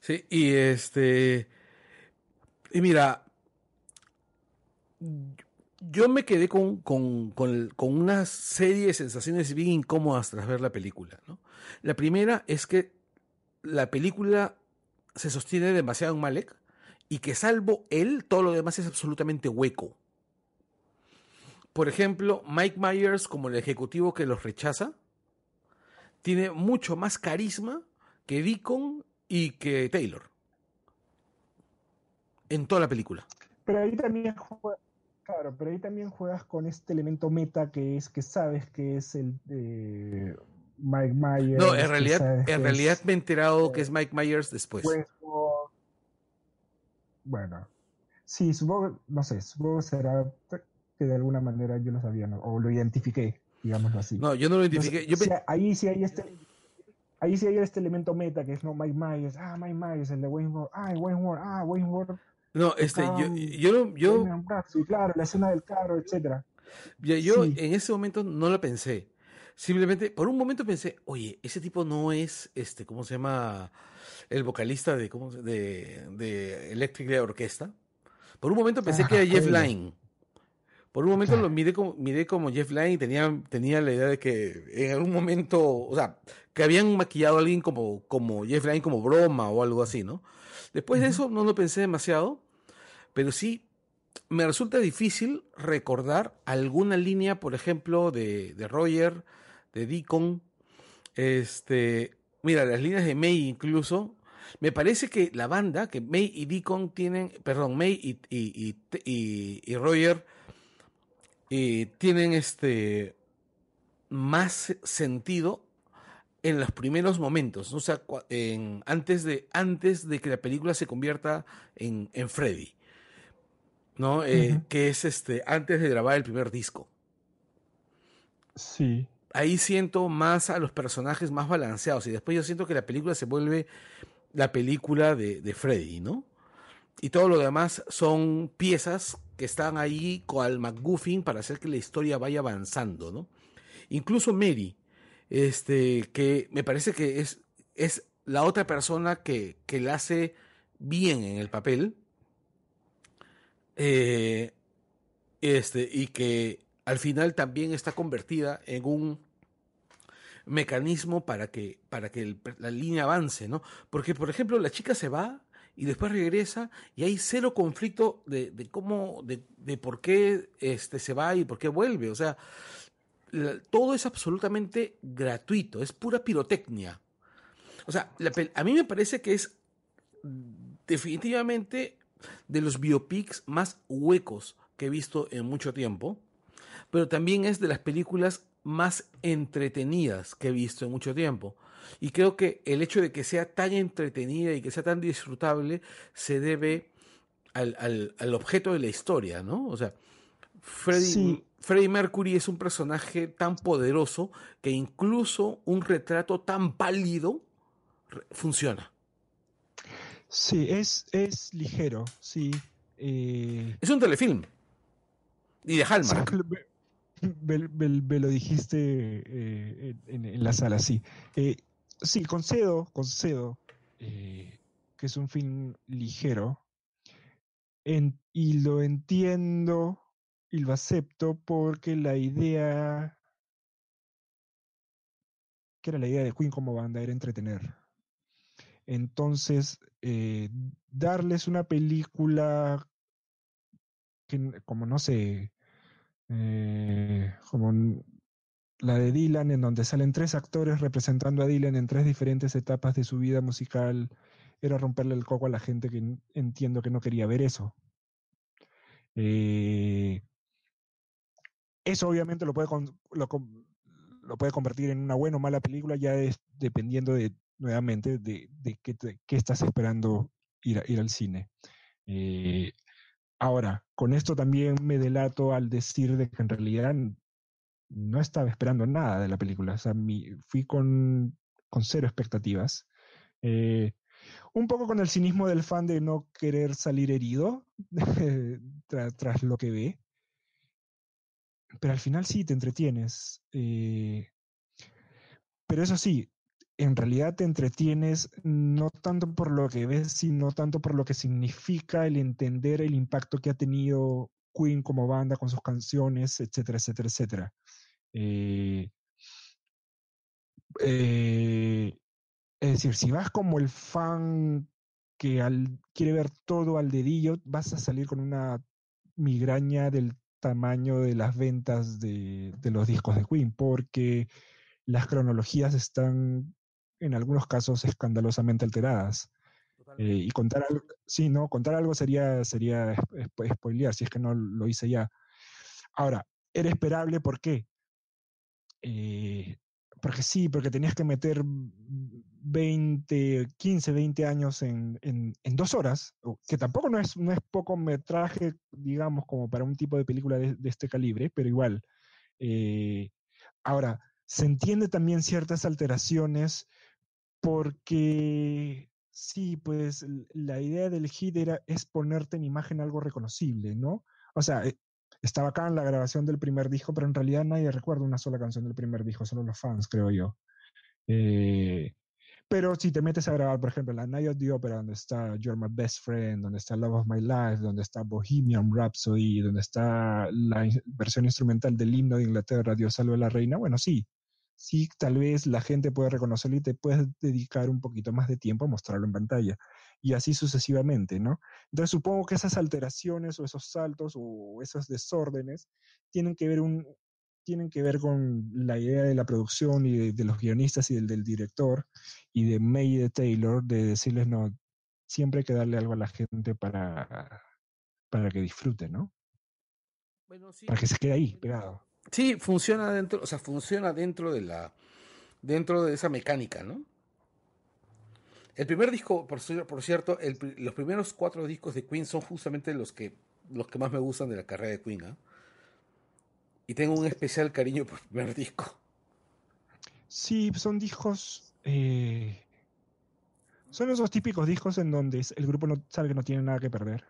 Sí, y este, y mira, yo me quedé con, con, con, una serie de sensaciones bien incómodas tras ver la película, ¿no? La primera es que la película se sostiene demasiado en Malek, y que salvo él, todo lo demás es absolutamente hueco. Por ejemplo, Mike Myers, como el ejecutivo que los rechaza, tiene mucho más carisma que Deacon y que Taylor. En toda la película. Pero ahí también claro, pero ahí también juegas con este elemento meta que es que sabes que es el de Mike Myers. No, en realidad, en realidad me he enterado que es Mike Myers después. Bueno, sí, supongo, no sé, supongo será que de alguna manera yo lo sabía, o lo identifiqué, digámoslo así. No, yo no lo identifiqué. yo ahí sí hay este, ahí sí hay este elemento meta que es no Mike Myers, ah, Mike Myers, el de Wayne Ward, ah, Wayne Ward, ah, Wayne Ward. No, este, yo, yo, yo, sí, claro, la escena del carro, etcétera. Yo, yo en ese momento no lo pensé. Simplemente, por un momento pensé, oye, ese tipo no es, este, ¿cómo se llama? el vocalista de, ¿cómo, de, de Electric Orquesta. Por un momento pensé que era Jeff Lynne. Por un momento lo miré como, miré como Jeff Lynne y tenía, tenía la idea de que en algún momento, o sea, que habían maquillado a alguien como, como Jeff Lynne como broma o algo así, ¿no? Después de eso no lo pensé demasiado, pero sí me resulta difícil recordar alguna línea, por ejemplo, de, de Roger, de Deacon, este, mira, las líneas de May incluso, me parece que la banda, que May y Deacon tienen, perdón, May y, y, y, y Roger tienen este más sentido en los primeros momentos, o sea, en, antes, de, antes de que la película se convierta en, en Freddy, ¿no? Eh, que es este, antes de grabar el primer disco. Sí. Ahí siento más a los personajes más balanceados y después yo siento que la película se vuelve la película de, Freddy, ¿no? Y todo lo demás son piezas que están ahí con el McGuffin para hacer que la historia vaya avanzando, ¿no? Incluso Mary, este, que me parece que es, es la otra persona que, que la hace bien en el papel, eh, este, y que al final también está convertida en un mecanismo para que, para que la línea avance, ¿no? Porque, por ejemplo, la chica se va y después regresa y hay cero conflicto de, cómo, de, de, por qué este, se va y por qué vuelve. O sea, todo es absolutamente gratuito, es pura pirotecnia. O sea, a mí me parece que es definitivamente de los biopics más huecos que he visto en mucho tiempo, pero también es de las películas más entretenidas que he visto en mucho tiempo. Y creo que el hecho de que sea tan entretenida y que sea tan disfrutable se debe al, al, al objeto de la historia, ¿no? O sea, Freddy, Freddie Mercury es un personaje tan poderoso que incluso un retrato tan pálido funciona. Sí, es, es ligero, sí. Eh, es un telefilm. Y de Hallmark. Me, lo dijiste eh, en, la sala, sí. Eh, sí, concedo, concedo que es un film ligero. y lo entiendo y lo acepto porque la idea, que era la idea de Queen como banda, era entretener. Entonces, eh, darles una película que, como no sé, eh, como la de Dylan, en donde salen tres actores representando a Dylan en tres diferentes etapas de su vida musical, era romperle el coco a la gente que entiendo que no quería ver eso. Eh, eso obviamente lo puede, lo, puede convertir en una buena o mala película, ya es dependiendo de, nuevamente, de, qué, estás esperando ir, ir al cine. Eh, ahora, con esto también me delato al decir de que en realidad no estaba esperando nada de la película. O sea, fui con, con, cero expectativas. Eh, un poco con el cinismo del fan de no querer salir herido *laughs* tras lo que ve pero al final sí te entretienes. Eh, pero eso sí, en realidad te entretienes no tanto por lo que ves, sino tanto por lo que significa el entender el impacto que ha tenido Queen como banda con sus canciones, etcétera, etcétera, etcétera. Eh, eh, es decir, si vas como el fan que quiere ver todo al dedillo, vas a salir con una migraña del tamaño de las ventas de, los discos de Queen, porque las cronologías están en algunos casos escandalosamente alteradas. Eh, y contar algo, sí, no, contar algo sería, sería spoilear, si es que no lo hice ya. Ahora, era esperable, ¿por qué? Eh, porque sí, porque tenías que meter 20, 15, 20 años en, en, dos horas, que tampoco no es, no es poco metraje, digamos, como para un tipo de película de, este calibre, pero igual. Eh, ahora, se entiende también ciertas alteraciones porque sí, pues la idea del hit era, es ponerte en imagen algo reconocible, ¿no? O sea, eh, estaba acá en la grabación del primer disco, pero en realidad nadie recuerda una sola canción del primer disco, solo los fans, creo yo. Eh, pero si te metes a grabar, por ejemplo, la Night of the Opera, donde está You're My Best Friend, donde está Love of My Life, donde está Bohemian Rhapsody, donde está la versión instrumental del himno de Inglaterra, Dios salve a la reina, bueno, sí, sí, tal vez la gente puede reconocerlo y te puedes dedicar un poquito más de tiempo a mostrarlo en pantalla. Y así sucesivamente, ¿no? Entonces supongo que esas alteraciones o esos saltos o esos desórdenes tienen que ver, un, tienen que ver con la idea de la producción y de, los guionistas y del, del, director y de May y de Taylor de decirles, no, siempre hay que darle algo a la gente para, para que disfrute, ¿no? Bueno, sí. Para que se quede ahí, pegado. Sí, funciona dentro, o sea, funciona dentro de la dentro de esa mecánica, ¿no? El primer disco, por, cierto, los primeros cuatro discos de Queen son justamente los que, los que más me gustan de la carrera de Queen. ¿eh? Y tengo un especial cariño por el primer disco. Sí, son discos. Eh, son esos típicos discos en donde el grupo no sabe que no tiene nada que perder.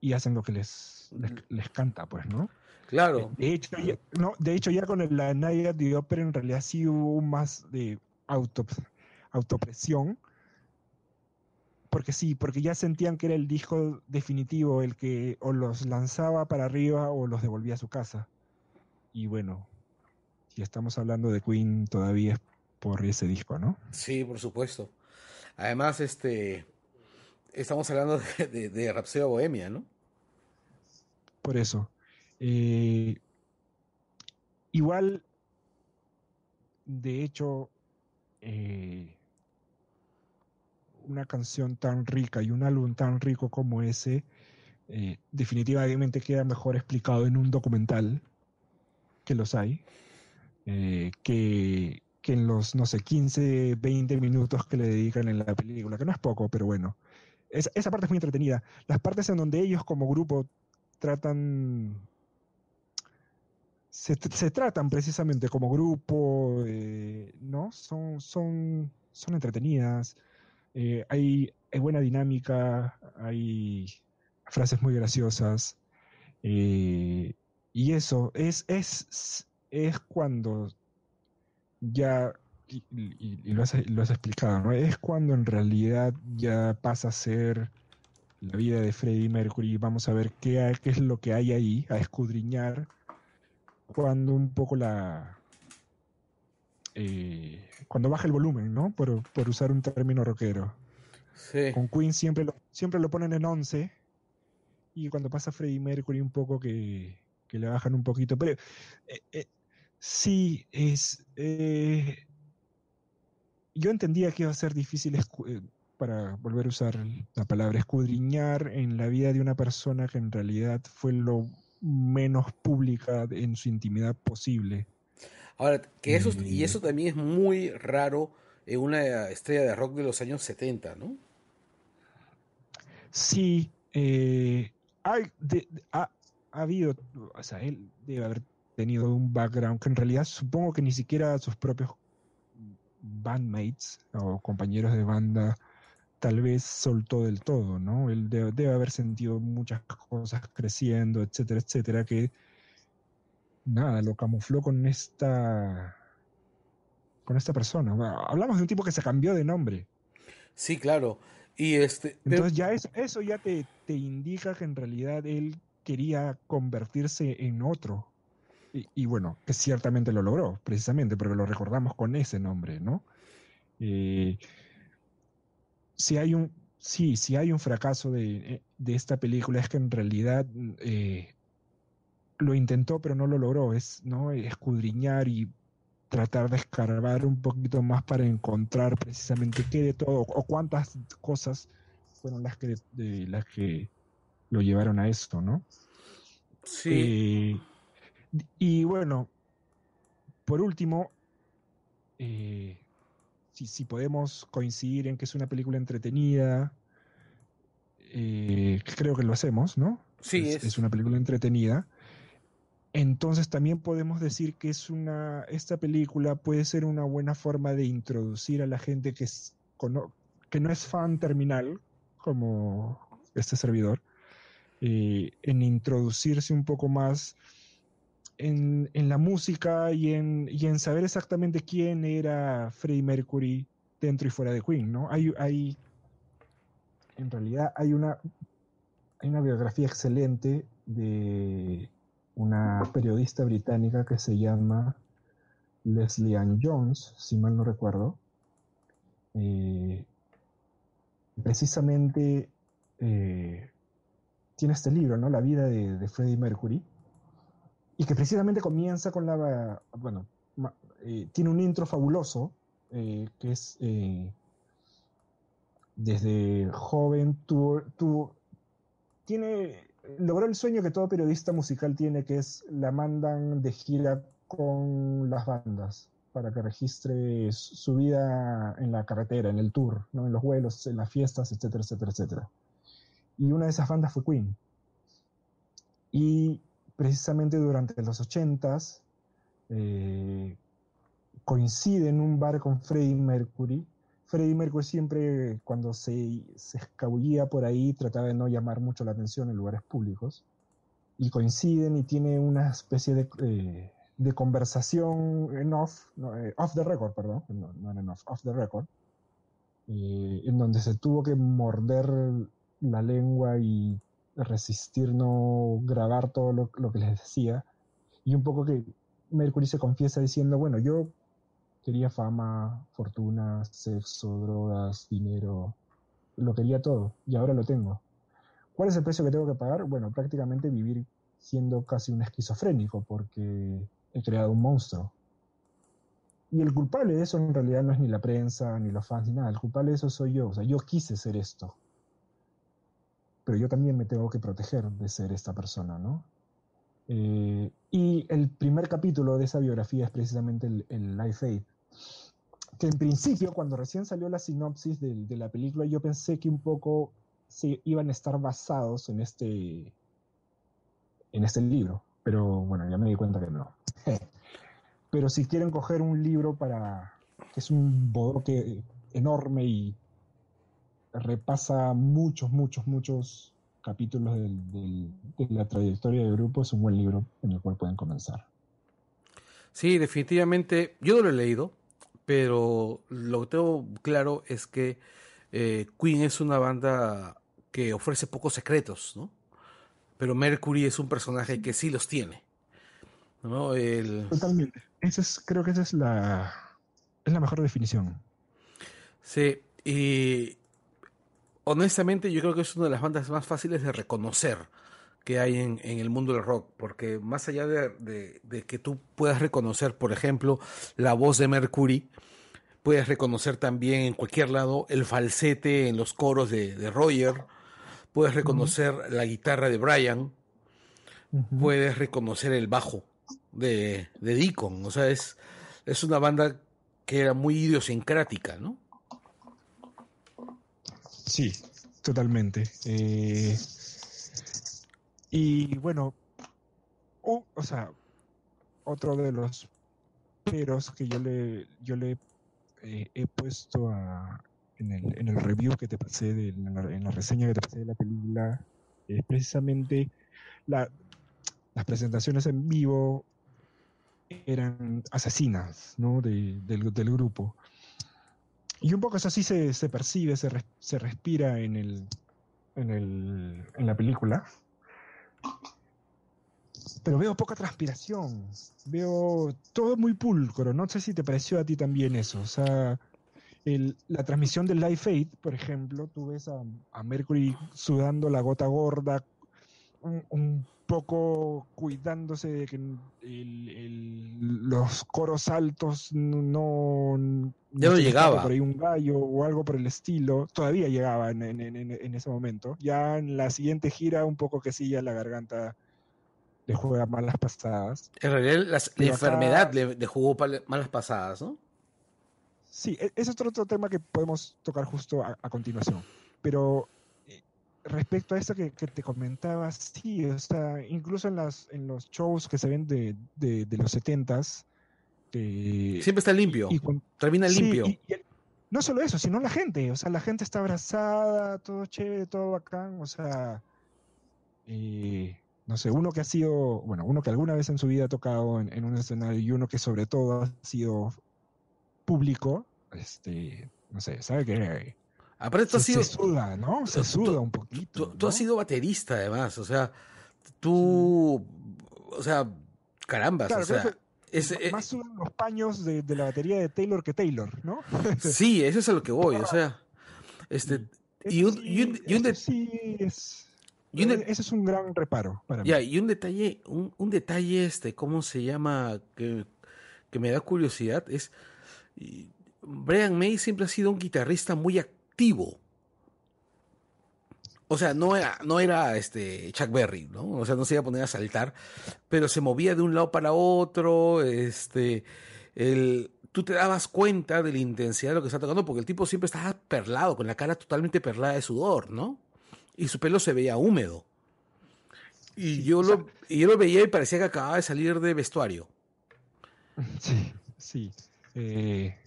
Y hacen lo que les, les, canta, pues, ¿no? Claro. De hecho, ya, no, de hecho, ya con la Night de Opera en realidad sí hubo más de auto autopresión. Porque sí, porque ya sentían que era el disco definitivo, el que o los lanzaba para arriba o los devolvía a su casa. Y bueno, si estamos hablando de Queen todavía es por ese disco, ¿no? Sí, por supuesto. Además, este estamos hablando *laughs* de, de, Bohemia, ¿no? Por eso. Eh, igual, de hecho, eh, una canción tan rica y un álbum tan rico como ese, eh, definitivamente queda mejor explicado en un documental, que los hay, eh, que, en los, no sé, 15, 20 minutos que le dedican en la película, que no es poco, pero bueno. Esa parte es muy entretenida. Las partes en donde ellos como grupo tratan se, tratan precisamente como grupo, eh, ¿no? Son, son, son entretenidas. Eh, hay, buena dinámica, hay frases muy graciosas. Eh, y eso es, es, es cuando ya, y, lo, has, lo, has, explicado, ¿no? Es cuando en realidad ya pasa a ser la vida de Freddie Mercury. Vamos a ver qué, qué es lo que hay ahí, a escudriñar, cuando un poco la, eh, cuando baja el volumen, ¿no? Por, usar un término rockero. Sí. Con Queen siempre lo, siempre lo ponen en 11 y cuando pasa Freddie Mercury un poco que, le bajan un poquito. Pero eh, eh, sí, es... yo entendía que iba a ser difícil para volver a usar la palabra escudriñar en la vida de una persona que en realidad fue lo menos pública en su intimidad posible. Ahora, que eso, y eso también es muy raro en una estrella de rock de los años 70, ¿no? Sí, eh, hay, ha, habido, o sea, él debe haber tenido un background que en realidad supongo que ni siquiera sus propios bandmates o compañeros de banda tal vez soltó del todo, ¿no? Él debe, debe haber sentido muchas cosas creciendo, etcétera, etcétera, que nada, lo camufló con esta con esta persona. Hablamos de un tipo que se cambió de nombre. Sí, claro. Y este. Entonces ya eso, eso ya te, te, indica que en realidad él quería convertirse en otro. Y, bueno, que ciertamente lo logró, precisamente, porque lo recordamos con ese nombre, ¿no? Eh, si hay un. Sí, si hay un fracaso de, de, esta película es que en realidad eh, lo intentó pero no lo logró, es ¿no? escudriñar y tratar de escarbar un poquito más para encontrar precisamente qué de todo o cuántas cosas fueron las que de, las que lo llevaron a esto, ¿no? Sí. Eh, y bueno, por último, eh, si, podemos coincidir en que es una película entretenida, eh, creo que lo hacemos, ¿no? Sí, es, es una película entretenida. Entonces también podemos decir que es una, esta película puede ser una buena forma de introducir a la gente que, es, que no es fan terminal, como este servidor, eh, en introducirse un poco más en, la música y en, y en, saber exactamente quién era Freddie Mercury dentro y fuera de Queen, ¿no? Hay, hay en realidad hay una, hay una biografía excelente de una periodista británica que se llama Leslie Ann Jones, si mal no recuerdo. Eh, precisamente eh, tiene este libro, ¿no? La vida de, Freddie Mercury. Y que precisamente comienza con la. Bueno, eh, tiene un intro fabuloso, que es. desde joven, tuvo. tiene logró el sueño que todo periodista musical tiene, que es la mandan de gira con las bandas para que registre su vida en la carretera, en el tour, ¿no? en los vuelos, en las fiestas, etcétera, etcétera, etcétera. Y una de esas bandas fue Queen. Y precisamente durante los ochentas eh, coincide en un bar con Freddie Mercury. Freddie Mercury siempre cuando se, se escabullía por ahí trataba de no llamar mucho la atención en lugares públicos. Y coinciden y tiene una especie de, eh, conversación eh, off the record, perdón, no, en off, off the record, eh, en donde se tuvo que morder la lengua y resistir no grabar todo lo, lo, que les decía. Y un poco que Mercury se confiesa diciendo, bueno, yo quería fama, fortuna, sexo, drogas, dinero, lo quería todo y ahora lo tengo. ¿Cuál es el precio que tengo que pagar? Bueno, prácticamente vivir siendo casi un esquizofrénico porque he creado un monstruo. Y el culpable de eso en realidad no es ni la prensa, ni los fans, ni nada. El culpable de eso soy yo. O sea, yo quise ser esto. Pero yo también me tengo que proteger de ser esta persona, ¿no? Eh, y el primer capítulo de esa biografía es precisamente el, Life Aid. Que en principio, cuando recién salió la sinopsis de, de la película, yo pensé que un poco se iban a estar basados en este, en este libro. Pero bueno, ya me di cuenta que no. *laughs* Pero si quieren coger un libro para que es un bodoque enorme y repasa muchos, muchos, muchos capítulos del, del, de la trayectoria del grupo, es un buen libro en el cual pueden comenzar. Sí, definitivamente, yo no lo he leído, pero lo que tengo claro es que eh, Queen es una banda que ofrece pocos secretos, ¿no? Pero Mercury es un personaje que sí los tiene. ¿no? El... Totalmente. Esa es, creo que esa es la, es la mejor definición. Sí, y honestamente yo creo que es una de las bandas más fáciles de reconocer que hay en, en el mundo del rock, porque más allá de, de, de, que tú puedas reconocer, por ejemplo, la voz de Mercury, puedes reconocer también en cualquier lado el falsete en los coros de, de Roger, puedes reconocer uh -huh. la guitarra de Brian, uh -huh. puedes reconocer el bajo de, de Deacon, o sea, es, es una banda que era muy idiosincrática, ¿no? Sí, totalmente. Eh, y bueno, o sea, otro de los peros que yo le, yo le eh, he puesto a, en, el, en el review que te pasé, de, en, la, en, la, reseña que te pasé de la película, es precisamente la, las presentaciones en vivo eran asesinas ¿no? de, del, del, grupo. Y un poco eso así se, se percibe, se, se respira en, el, en, el, en la película. Pero veo poca transpiración, veo todo muy pulcro. No sé si te pareció a ti también eso. O sea, el, la transmisión del Live Aid, por ejemplo, tú ves a, a Mercury sudando la gota gorda, un, un poco cuidándose de que el, el, los coros altos no, no ya no llegaba. por ahí un gallo o algo por el estilo todavía llegaba en, en, en, en, ese momento. Ya en la siguiente gira un poco que sí ya la garganta le juega malas pasadas. En realidad las, la enfermedad le, le, jugó malas pasadas no sí ese es otro, otro tema que podemos tocar justo a, a continuación. Pero respecto a esto que, que, te comentaba, sí, o sea, incluso en, las, en los shows que se ven de, de, de los setentas, eh, siempre está limpio, y, y termina sí, limpio. Y, no solo eso, sino la gente, o sea, la gente está abrazada, todo chévere, todo bacán, o sea, eh, no sé, uno que ha sido, bueno, uno que alguna vez en su vida ha tocado en, en un escenario y uno que sobre todo ha sido público, este, no sé, sabe que Aparte, tú has sido. Se suda, ¿no? Se suda tú, un poquito. Tú, has sido baterista, además. O sea, tú. O sea, caramba. Claro, o sea. Es, es, más sudan los paños de, de, la batería de Taylor que Taylor, ¿no? *laughs* sí, eso es a lo que voy. O sea, este. Y un, y un, y un de... sí es. Y un de... Ese es un gran reparo para ya, mí. y un detalle, un, un, detalle, este, ¿cómo se llama? Que, que me da curiosidad es. Brian May siempre ha sido un guitarrista muy activo activo. O sea, no era, no era este Chuck Berry, ¿no? O sea, no se iba a poner a saltar, pero se movía de un lado para otro, este, el, tú te dabas cuenta de la intensidad de lo que está tocando, porque el tipo siempre estaba perlado, con la cara totalmente perlada de sudor, ¿no? Y su pelo se veía húmedo. Y, yo, lo, y yo lo veía y parecía que acababa de salir de vestuario. *laughs* Sí, sí. Eh,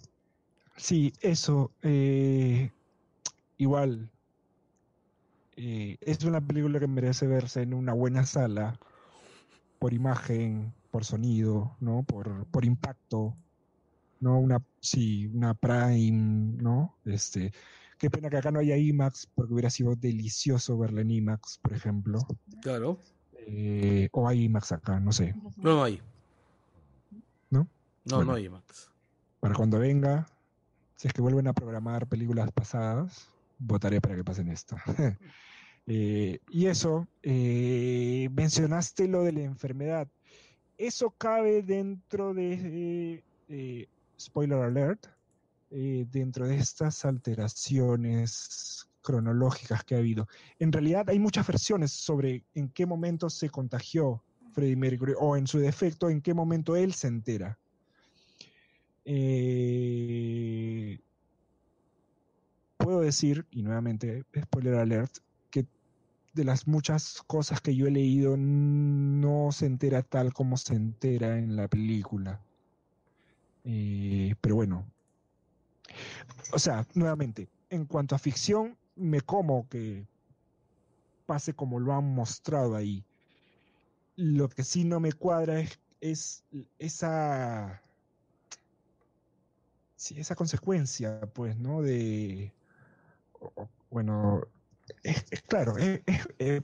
sí, eso. Eh, igual. Eh, es una película que merece verse en una buena sala, por imagen, por sonido, ¿no? Por, por impacto, ¿no? Una, sí, una Prime, ¿no? Este, qué pena que acá no haya IMAX, porque hubiera sido delicioso verla en IMAX, por ejemplo. Claro. Eh, o hay IMAX acá, no sé. No, no hay. ¿No? No, Bueno. no hay IMAX. Para cuando venga, si es que vuelven a programar películas pasadas, votaré para que pasen esto. *laughs* Eh, y eso, eh, mencionaste lo de la enfermedad. Eso cabe dentro de, eh, spoiler alert, dentro de estas alteraciones cronológicas que ha habido. En realidad hay muchas versiones sobre en qué momento se contagió Freddie Mercury o en su defecto en qué momento él se entera. Eh, puedo decir, y nuevamente, spoiler alert, que de las muchas cosas que yo he leído no se entera tal como se entera en la película. Eh, pero bueno. O sea, nuevamente, en cuanto a ficción, me como que pase como lo han mostrado ahí. Lo que sí no me cuadra es, es esa sí, esa consecuencia, pues, ¿no? De, bueno, es, claro, eh,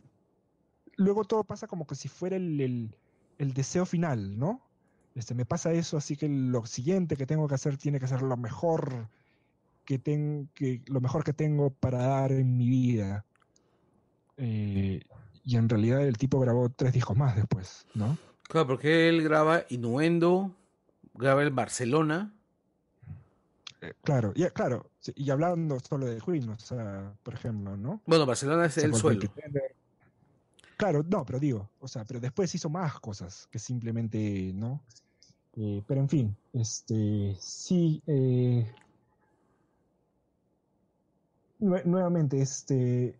luego todo pasa como que si fuera el, el- el deseo final, ¿no? Este, me pasa eso, así que lo siguiente que tengo que hacer tiene que ser lo mejor que, ten- que lo mejor que tengo para dar en mi vida. Eh, y en realidad el tipo grabó tres discos más después, ¿no? Claro, porque él graba Innuendo, graba el Barcelona. Eh, claro, y, claro, y hablando solo de Queen, o sea, por ejemplo, ¿no? Bueno, Barcelona es el suelo. Claro, no, pero digo, o sea, pero después hizo más cosas que simplemente, ¿no? Eh, pero en fin, este, sí, eh, nue- nuevamente, este,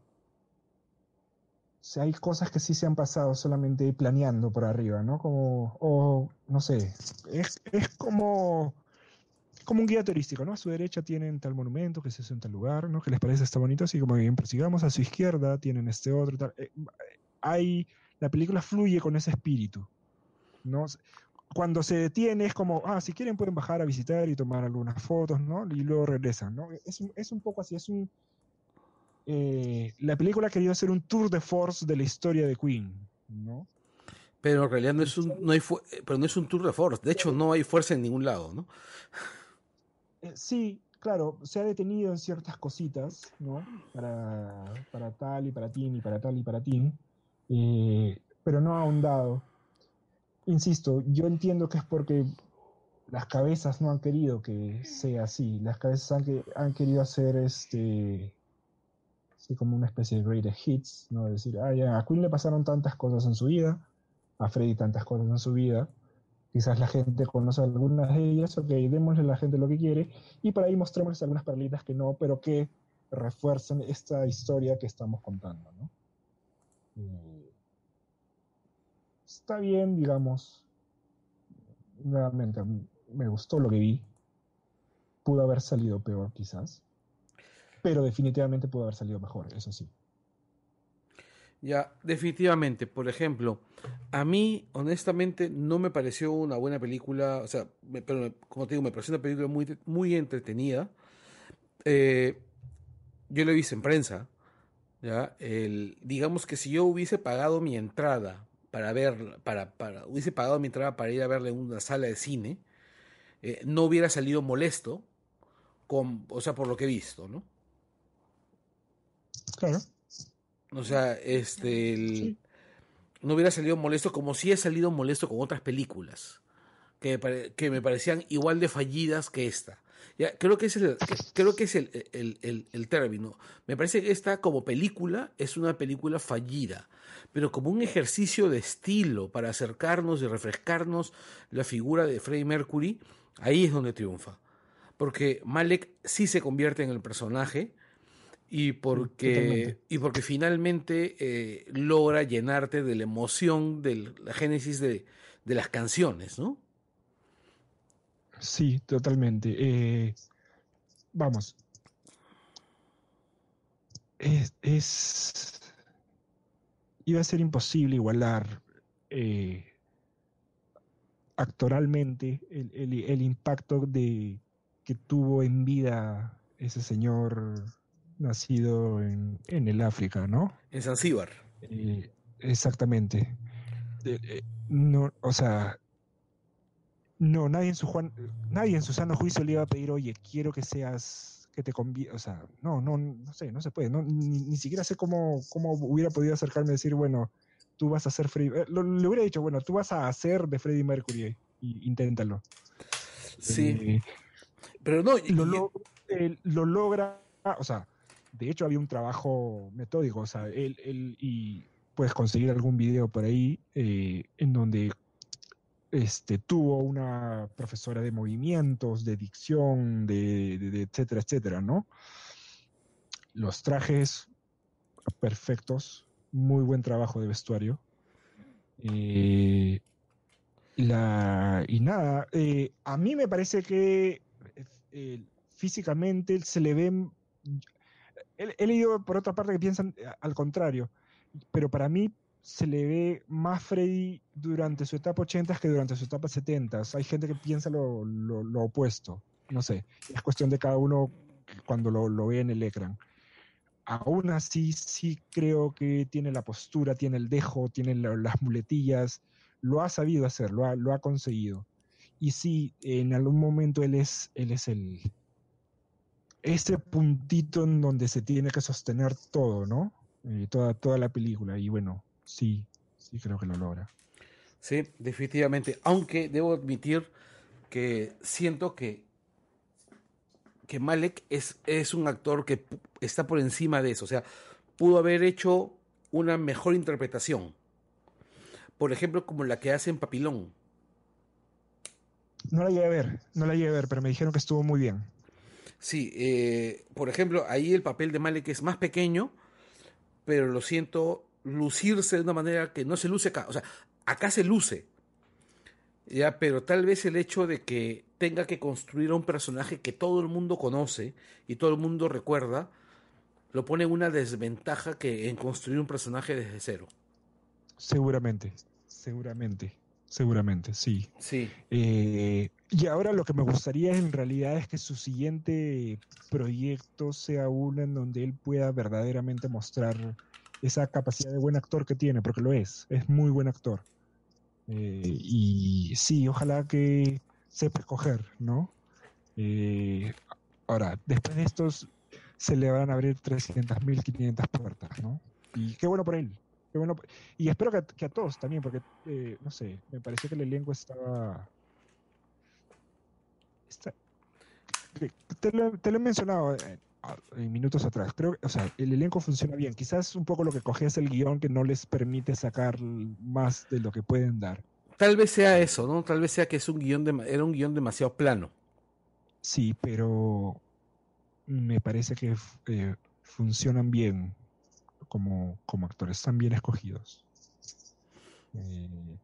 o sea, hay cosas que sí se han pasado solamente planeando por arriba, ¿no? Como, o, no sé, es, es como, como un guía turístico, ¿no? A su derecha tienen tal monumento que se hace en tal lugar, ¿no? Que les parece está bonito, así como bien, prosigamos. A su izquierda tienen este otro, tal. Eh, hay, la película fluye con ese espíritu, ¿no? Cuando se detiene es como, ah, si quieren pueden bajar a visitar y tomar algunas fotos, ¿no? Y luego regresan, ¿no? Es, un- es un poco así, es un... eh, la película ha querido hacer un tour de force de la historia de Queen, ¿no? Pero en realidad no es un, no hay eh, pero no es un tour de force. De hecho, no hay fuerza en ningún lado, ¿no? Eh, sí, claro, se ha detenido en ciertas cositas, ¿no? Para, para tal y para tin y para tal y para tin, eh, pero no ha ahondado. Insisto, yo entiendo que es porque las cabezas no han querido que sea así. Las cabezas han, que- han querido hacer este. Sí, como una especie de greatest hits, ¿no? Decir, ah, ya, a Queen le pasaron tantas cosas en su vida, a Freddy tantas cosas en su vida. Quizás la gente conoce algunas de ellas, ok, démosle a la gente lo que quiere, y por ahí mostremos algunas perlitas que no, pero que refuercen esta historia que estamos contando, ¿no? Eh, está bien, digamos. Nuevamente, me gustó lo que vi. Pudo haber salido peor, quizás. Pero definitivamente pudo haber salido mejor, eso sí. Ya, definitivamente. Por ejemplo, a mí, honestamente, no me pareció una buena película. O sea, me- pero como te digo, me pareció una película muy, muy entretenida. Eh, yo la he visto en prensa. ¿ya? El, digamos que si yo hubiese pagado mi entrada para ver, para, para, hubiese pagado mi entrada para ir a verla en una sala de cine, eh, no hubiera salido molesto, con, o sea, por lo que he visto, ¿no? Claro. O sea, este, el- no hubiera salido molesto como si he salido molesto con otras películas que, pare- que me parecían igual de fallidas que esta. Ya, creo que es el, creo que es el, el- el- el término. Me parece que esta como película es una película fallida, pero como un ejercicio de estilo para acercarnos y refrescarnos la figura de Freddie Mercury, Ahí es donde triunfa. Porque Malek sí se convierte en el personaje y porque, y porque finalmente eh, logra llenarte de la emoción de la génesis de, de las canciones, ¿no? Sí, totalmente. Eh, vamos. Es, Iba a ser imposible igualar eh, actoralmente el, impacto de, que tuvo en vida ese señor nacido en, el África, ¿no? En Zanzíbar. Eh, exactamente. no, o sea, no, nadie en su Juan, nadie en su sano juicio le iba a pedir, oye, quiero que seas, que te conviene, o sea, no, no, no sé, no se puede, no, ni, siquiera sé cómo, cómo hubiera podido acercarme y decir, bueno, tú vas a hacer Freddie, eh, le hubiera dicho, bueno, tú vas a hacer de Freddie Mercury, y, inténtalo. Sí. Eh, pero no, lo, lo, logra, o sea, de hecho había un trabajo metódico, o sea, él, él y puedes conseguir algún video por ahí eh, en donde este, tuvo una profesora de movimientos, de dicción, de, etcétera, etcétera, ¿no? Los trajes perfectos, muy buen trabajo de vestuario. Eh, la, y nada, eh, a mí me parece que físicamente se le ven... He, leído por otra parte que piensan al contrario, pero para mí se le ve más Freddy durante su etapa 80 que durante su etapa 70. Hay gente que piensa lo, opuesto. No sé, es cuestión de cada uno cuando lo, ve en el ecran. Aún así, sí creo que tiene la postura, tiene el dejo, tiene las muletillas, lo ha sabido hacer, lo ha, lo ha conseguido. Y sí, en algún momento él es, él es el, ese puntito en donde se tiene que sostener todo, ¿no? Eh, toda, toda la película. Y bueno, sí, sí creo que lo logra. Sí, definitivamente. Aunque debo admitir que siento que, que Malek es, es un actor que está por encima de eso. O sea, pudo haber hecho una mejor interpretación. Por ejemplo, como la que hace en Papilón. No la llegué a ver, no la llegué a ver, pero me dijeron que estuvo muy bien. Sí, eh, por ejemplo, ahí el papel de Malek es más pequeño, pero lo siento lucirse de una manera que no se luce acá. O sea, acá se luce. Ya, pero tal vez el hecho de que tenga que construir a un personaje que todo el mundo conoce y todo el mundo recuerda, lo pone en una desventaja que en construir un personaje desde cero. Seguramente, seguramente, seguramente, sí. Sí. Eh, y ahora lo que me gustaría en realidad es que su siguiente proyecto sea uno en donde él pueda verdaderamente mostrar esa capacidad de buen actor que tiene, porque lo es, es muy buen actor. Eh, y sí, ojalá que sepa escoger, ¿no? Eh, ahora, después de estos se le van a abrir 300.000, 500 puertas, ¿no? Y qué bueno por él. Qué bueno, y espero que, a todos también, porque, eh, no sé, me pareció que el elenco estaba... te, lo, te, lo, he mencionado minutos atrás. Creo o sea, el elenco funciona bien. Quizás un poco lo que cogía es el guion que no les permite sacar más de lo que pueden dar. Tal vez sea eso, ¿no? Tal vez sea que es un guion de, era un guion demasiado plano. Sí, pero me parece que eh, funcionan bien como, como actores, están bien escogidos. Eh,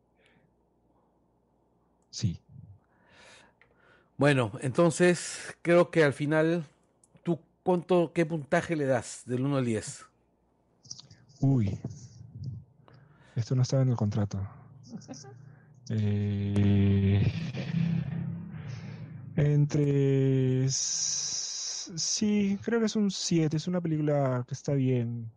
sí. Bueno, entonces creo que al final ¿cuánto, ¿qué puntaje le das del 1 al 10? Uy, esto no estaba en el contrato. Eh, entre... Sí, creo que es un 7, es una película que está bien.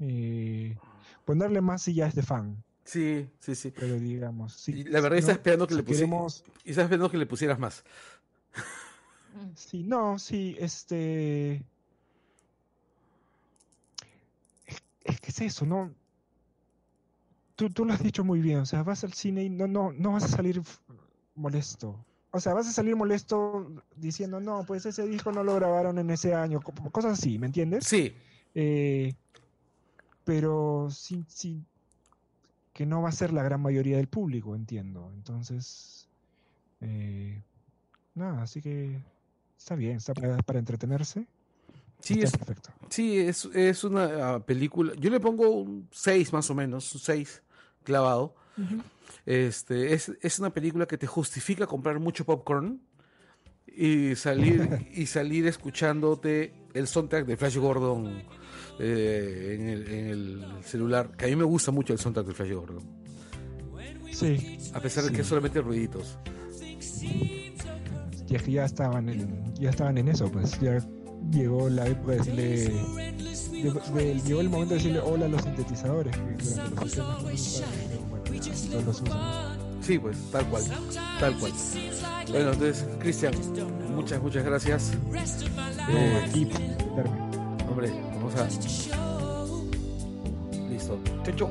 Eh, ponerle más si ya es de fan. Sí, sí, sí. Pero digamos, sí. la verdad, está esperando que le pusiéramos. Y está esperando que le pusieras más. Sí, no, sí, este. Es, que es eso, ¿no? Tú, tú, lo has dicho muy bien, o sea, vas al cine y no, no, no vas a salir molesto. O sea, vas a salir molesto diciendo, no, pues ese disco no lo grabaron en ese año, cosas así, ¿me entiendes? Sí. Eh, pero sí, sí, que no va a ser la gran mayoría del público, entiendo. Entonces, eh, nada, así que está bien, está para, para entretenerse. Sí, está es, perfecto. sí es, es una ah, película. Yo le pongo un 6 más o menos, un 6 clavado. Este, es, es una película que te justifica comprar mucho popcorn y salir, *laughs* y salir escuchándote el soundtrack de Flash Gordon eh, en, el, en el celular. Que a mí me gusta mucho el soundtrack de Flash Gordon. Sí, A pesar de que es solamente ruiditos. Ya que ya estaban en, ya estaban en eso, pues ya llegó la época de decirle, llegó, de- llegó el momento de decirle hola a los sintetizadores, que durante los 60 no se usaban, pero bueno, ya todos los usan. Sí, pues, tal cual. Tal cual. Bueno, entonces, Cristian, muchas, muchas gracias. Eh, aquí hombre, vamos a. Listo. Chau, chau.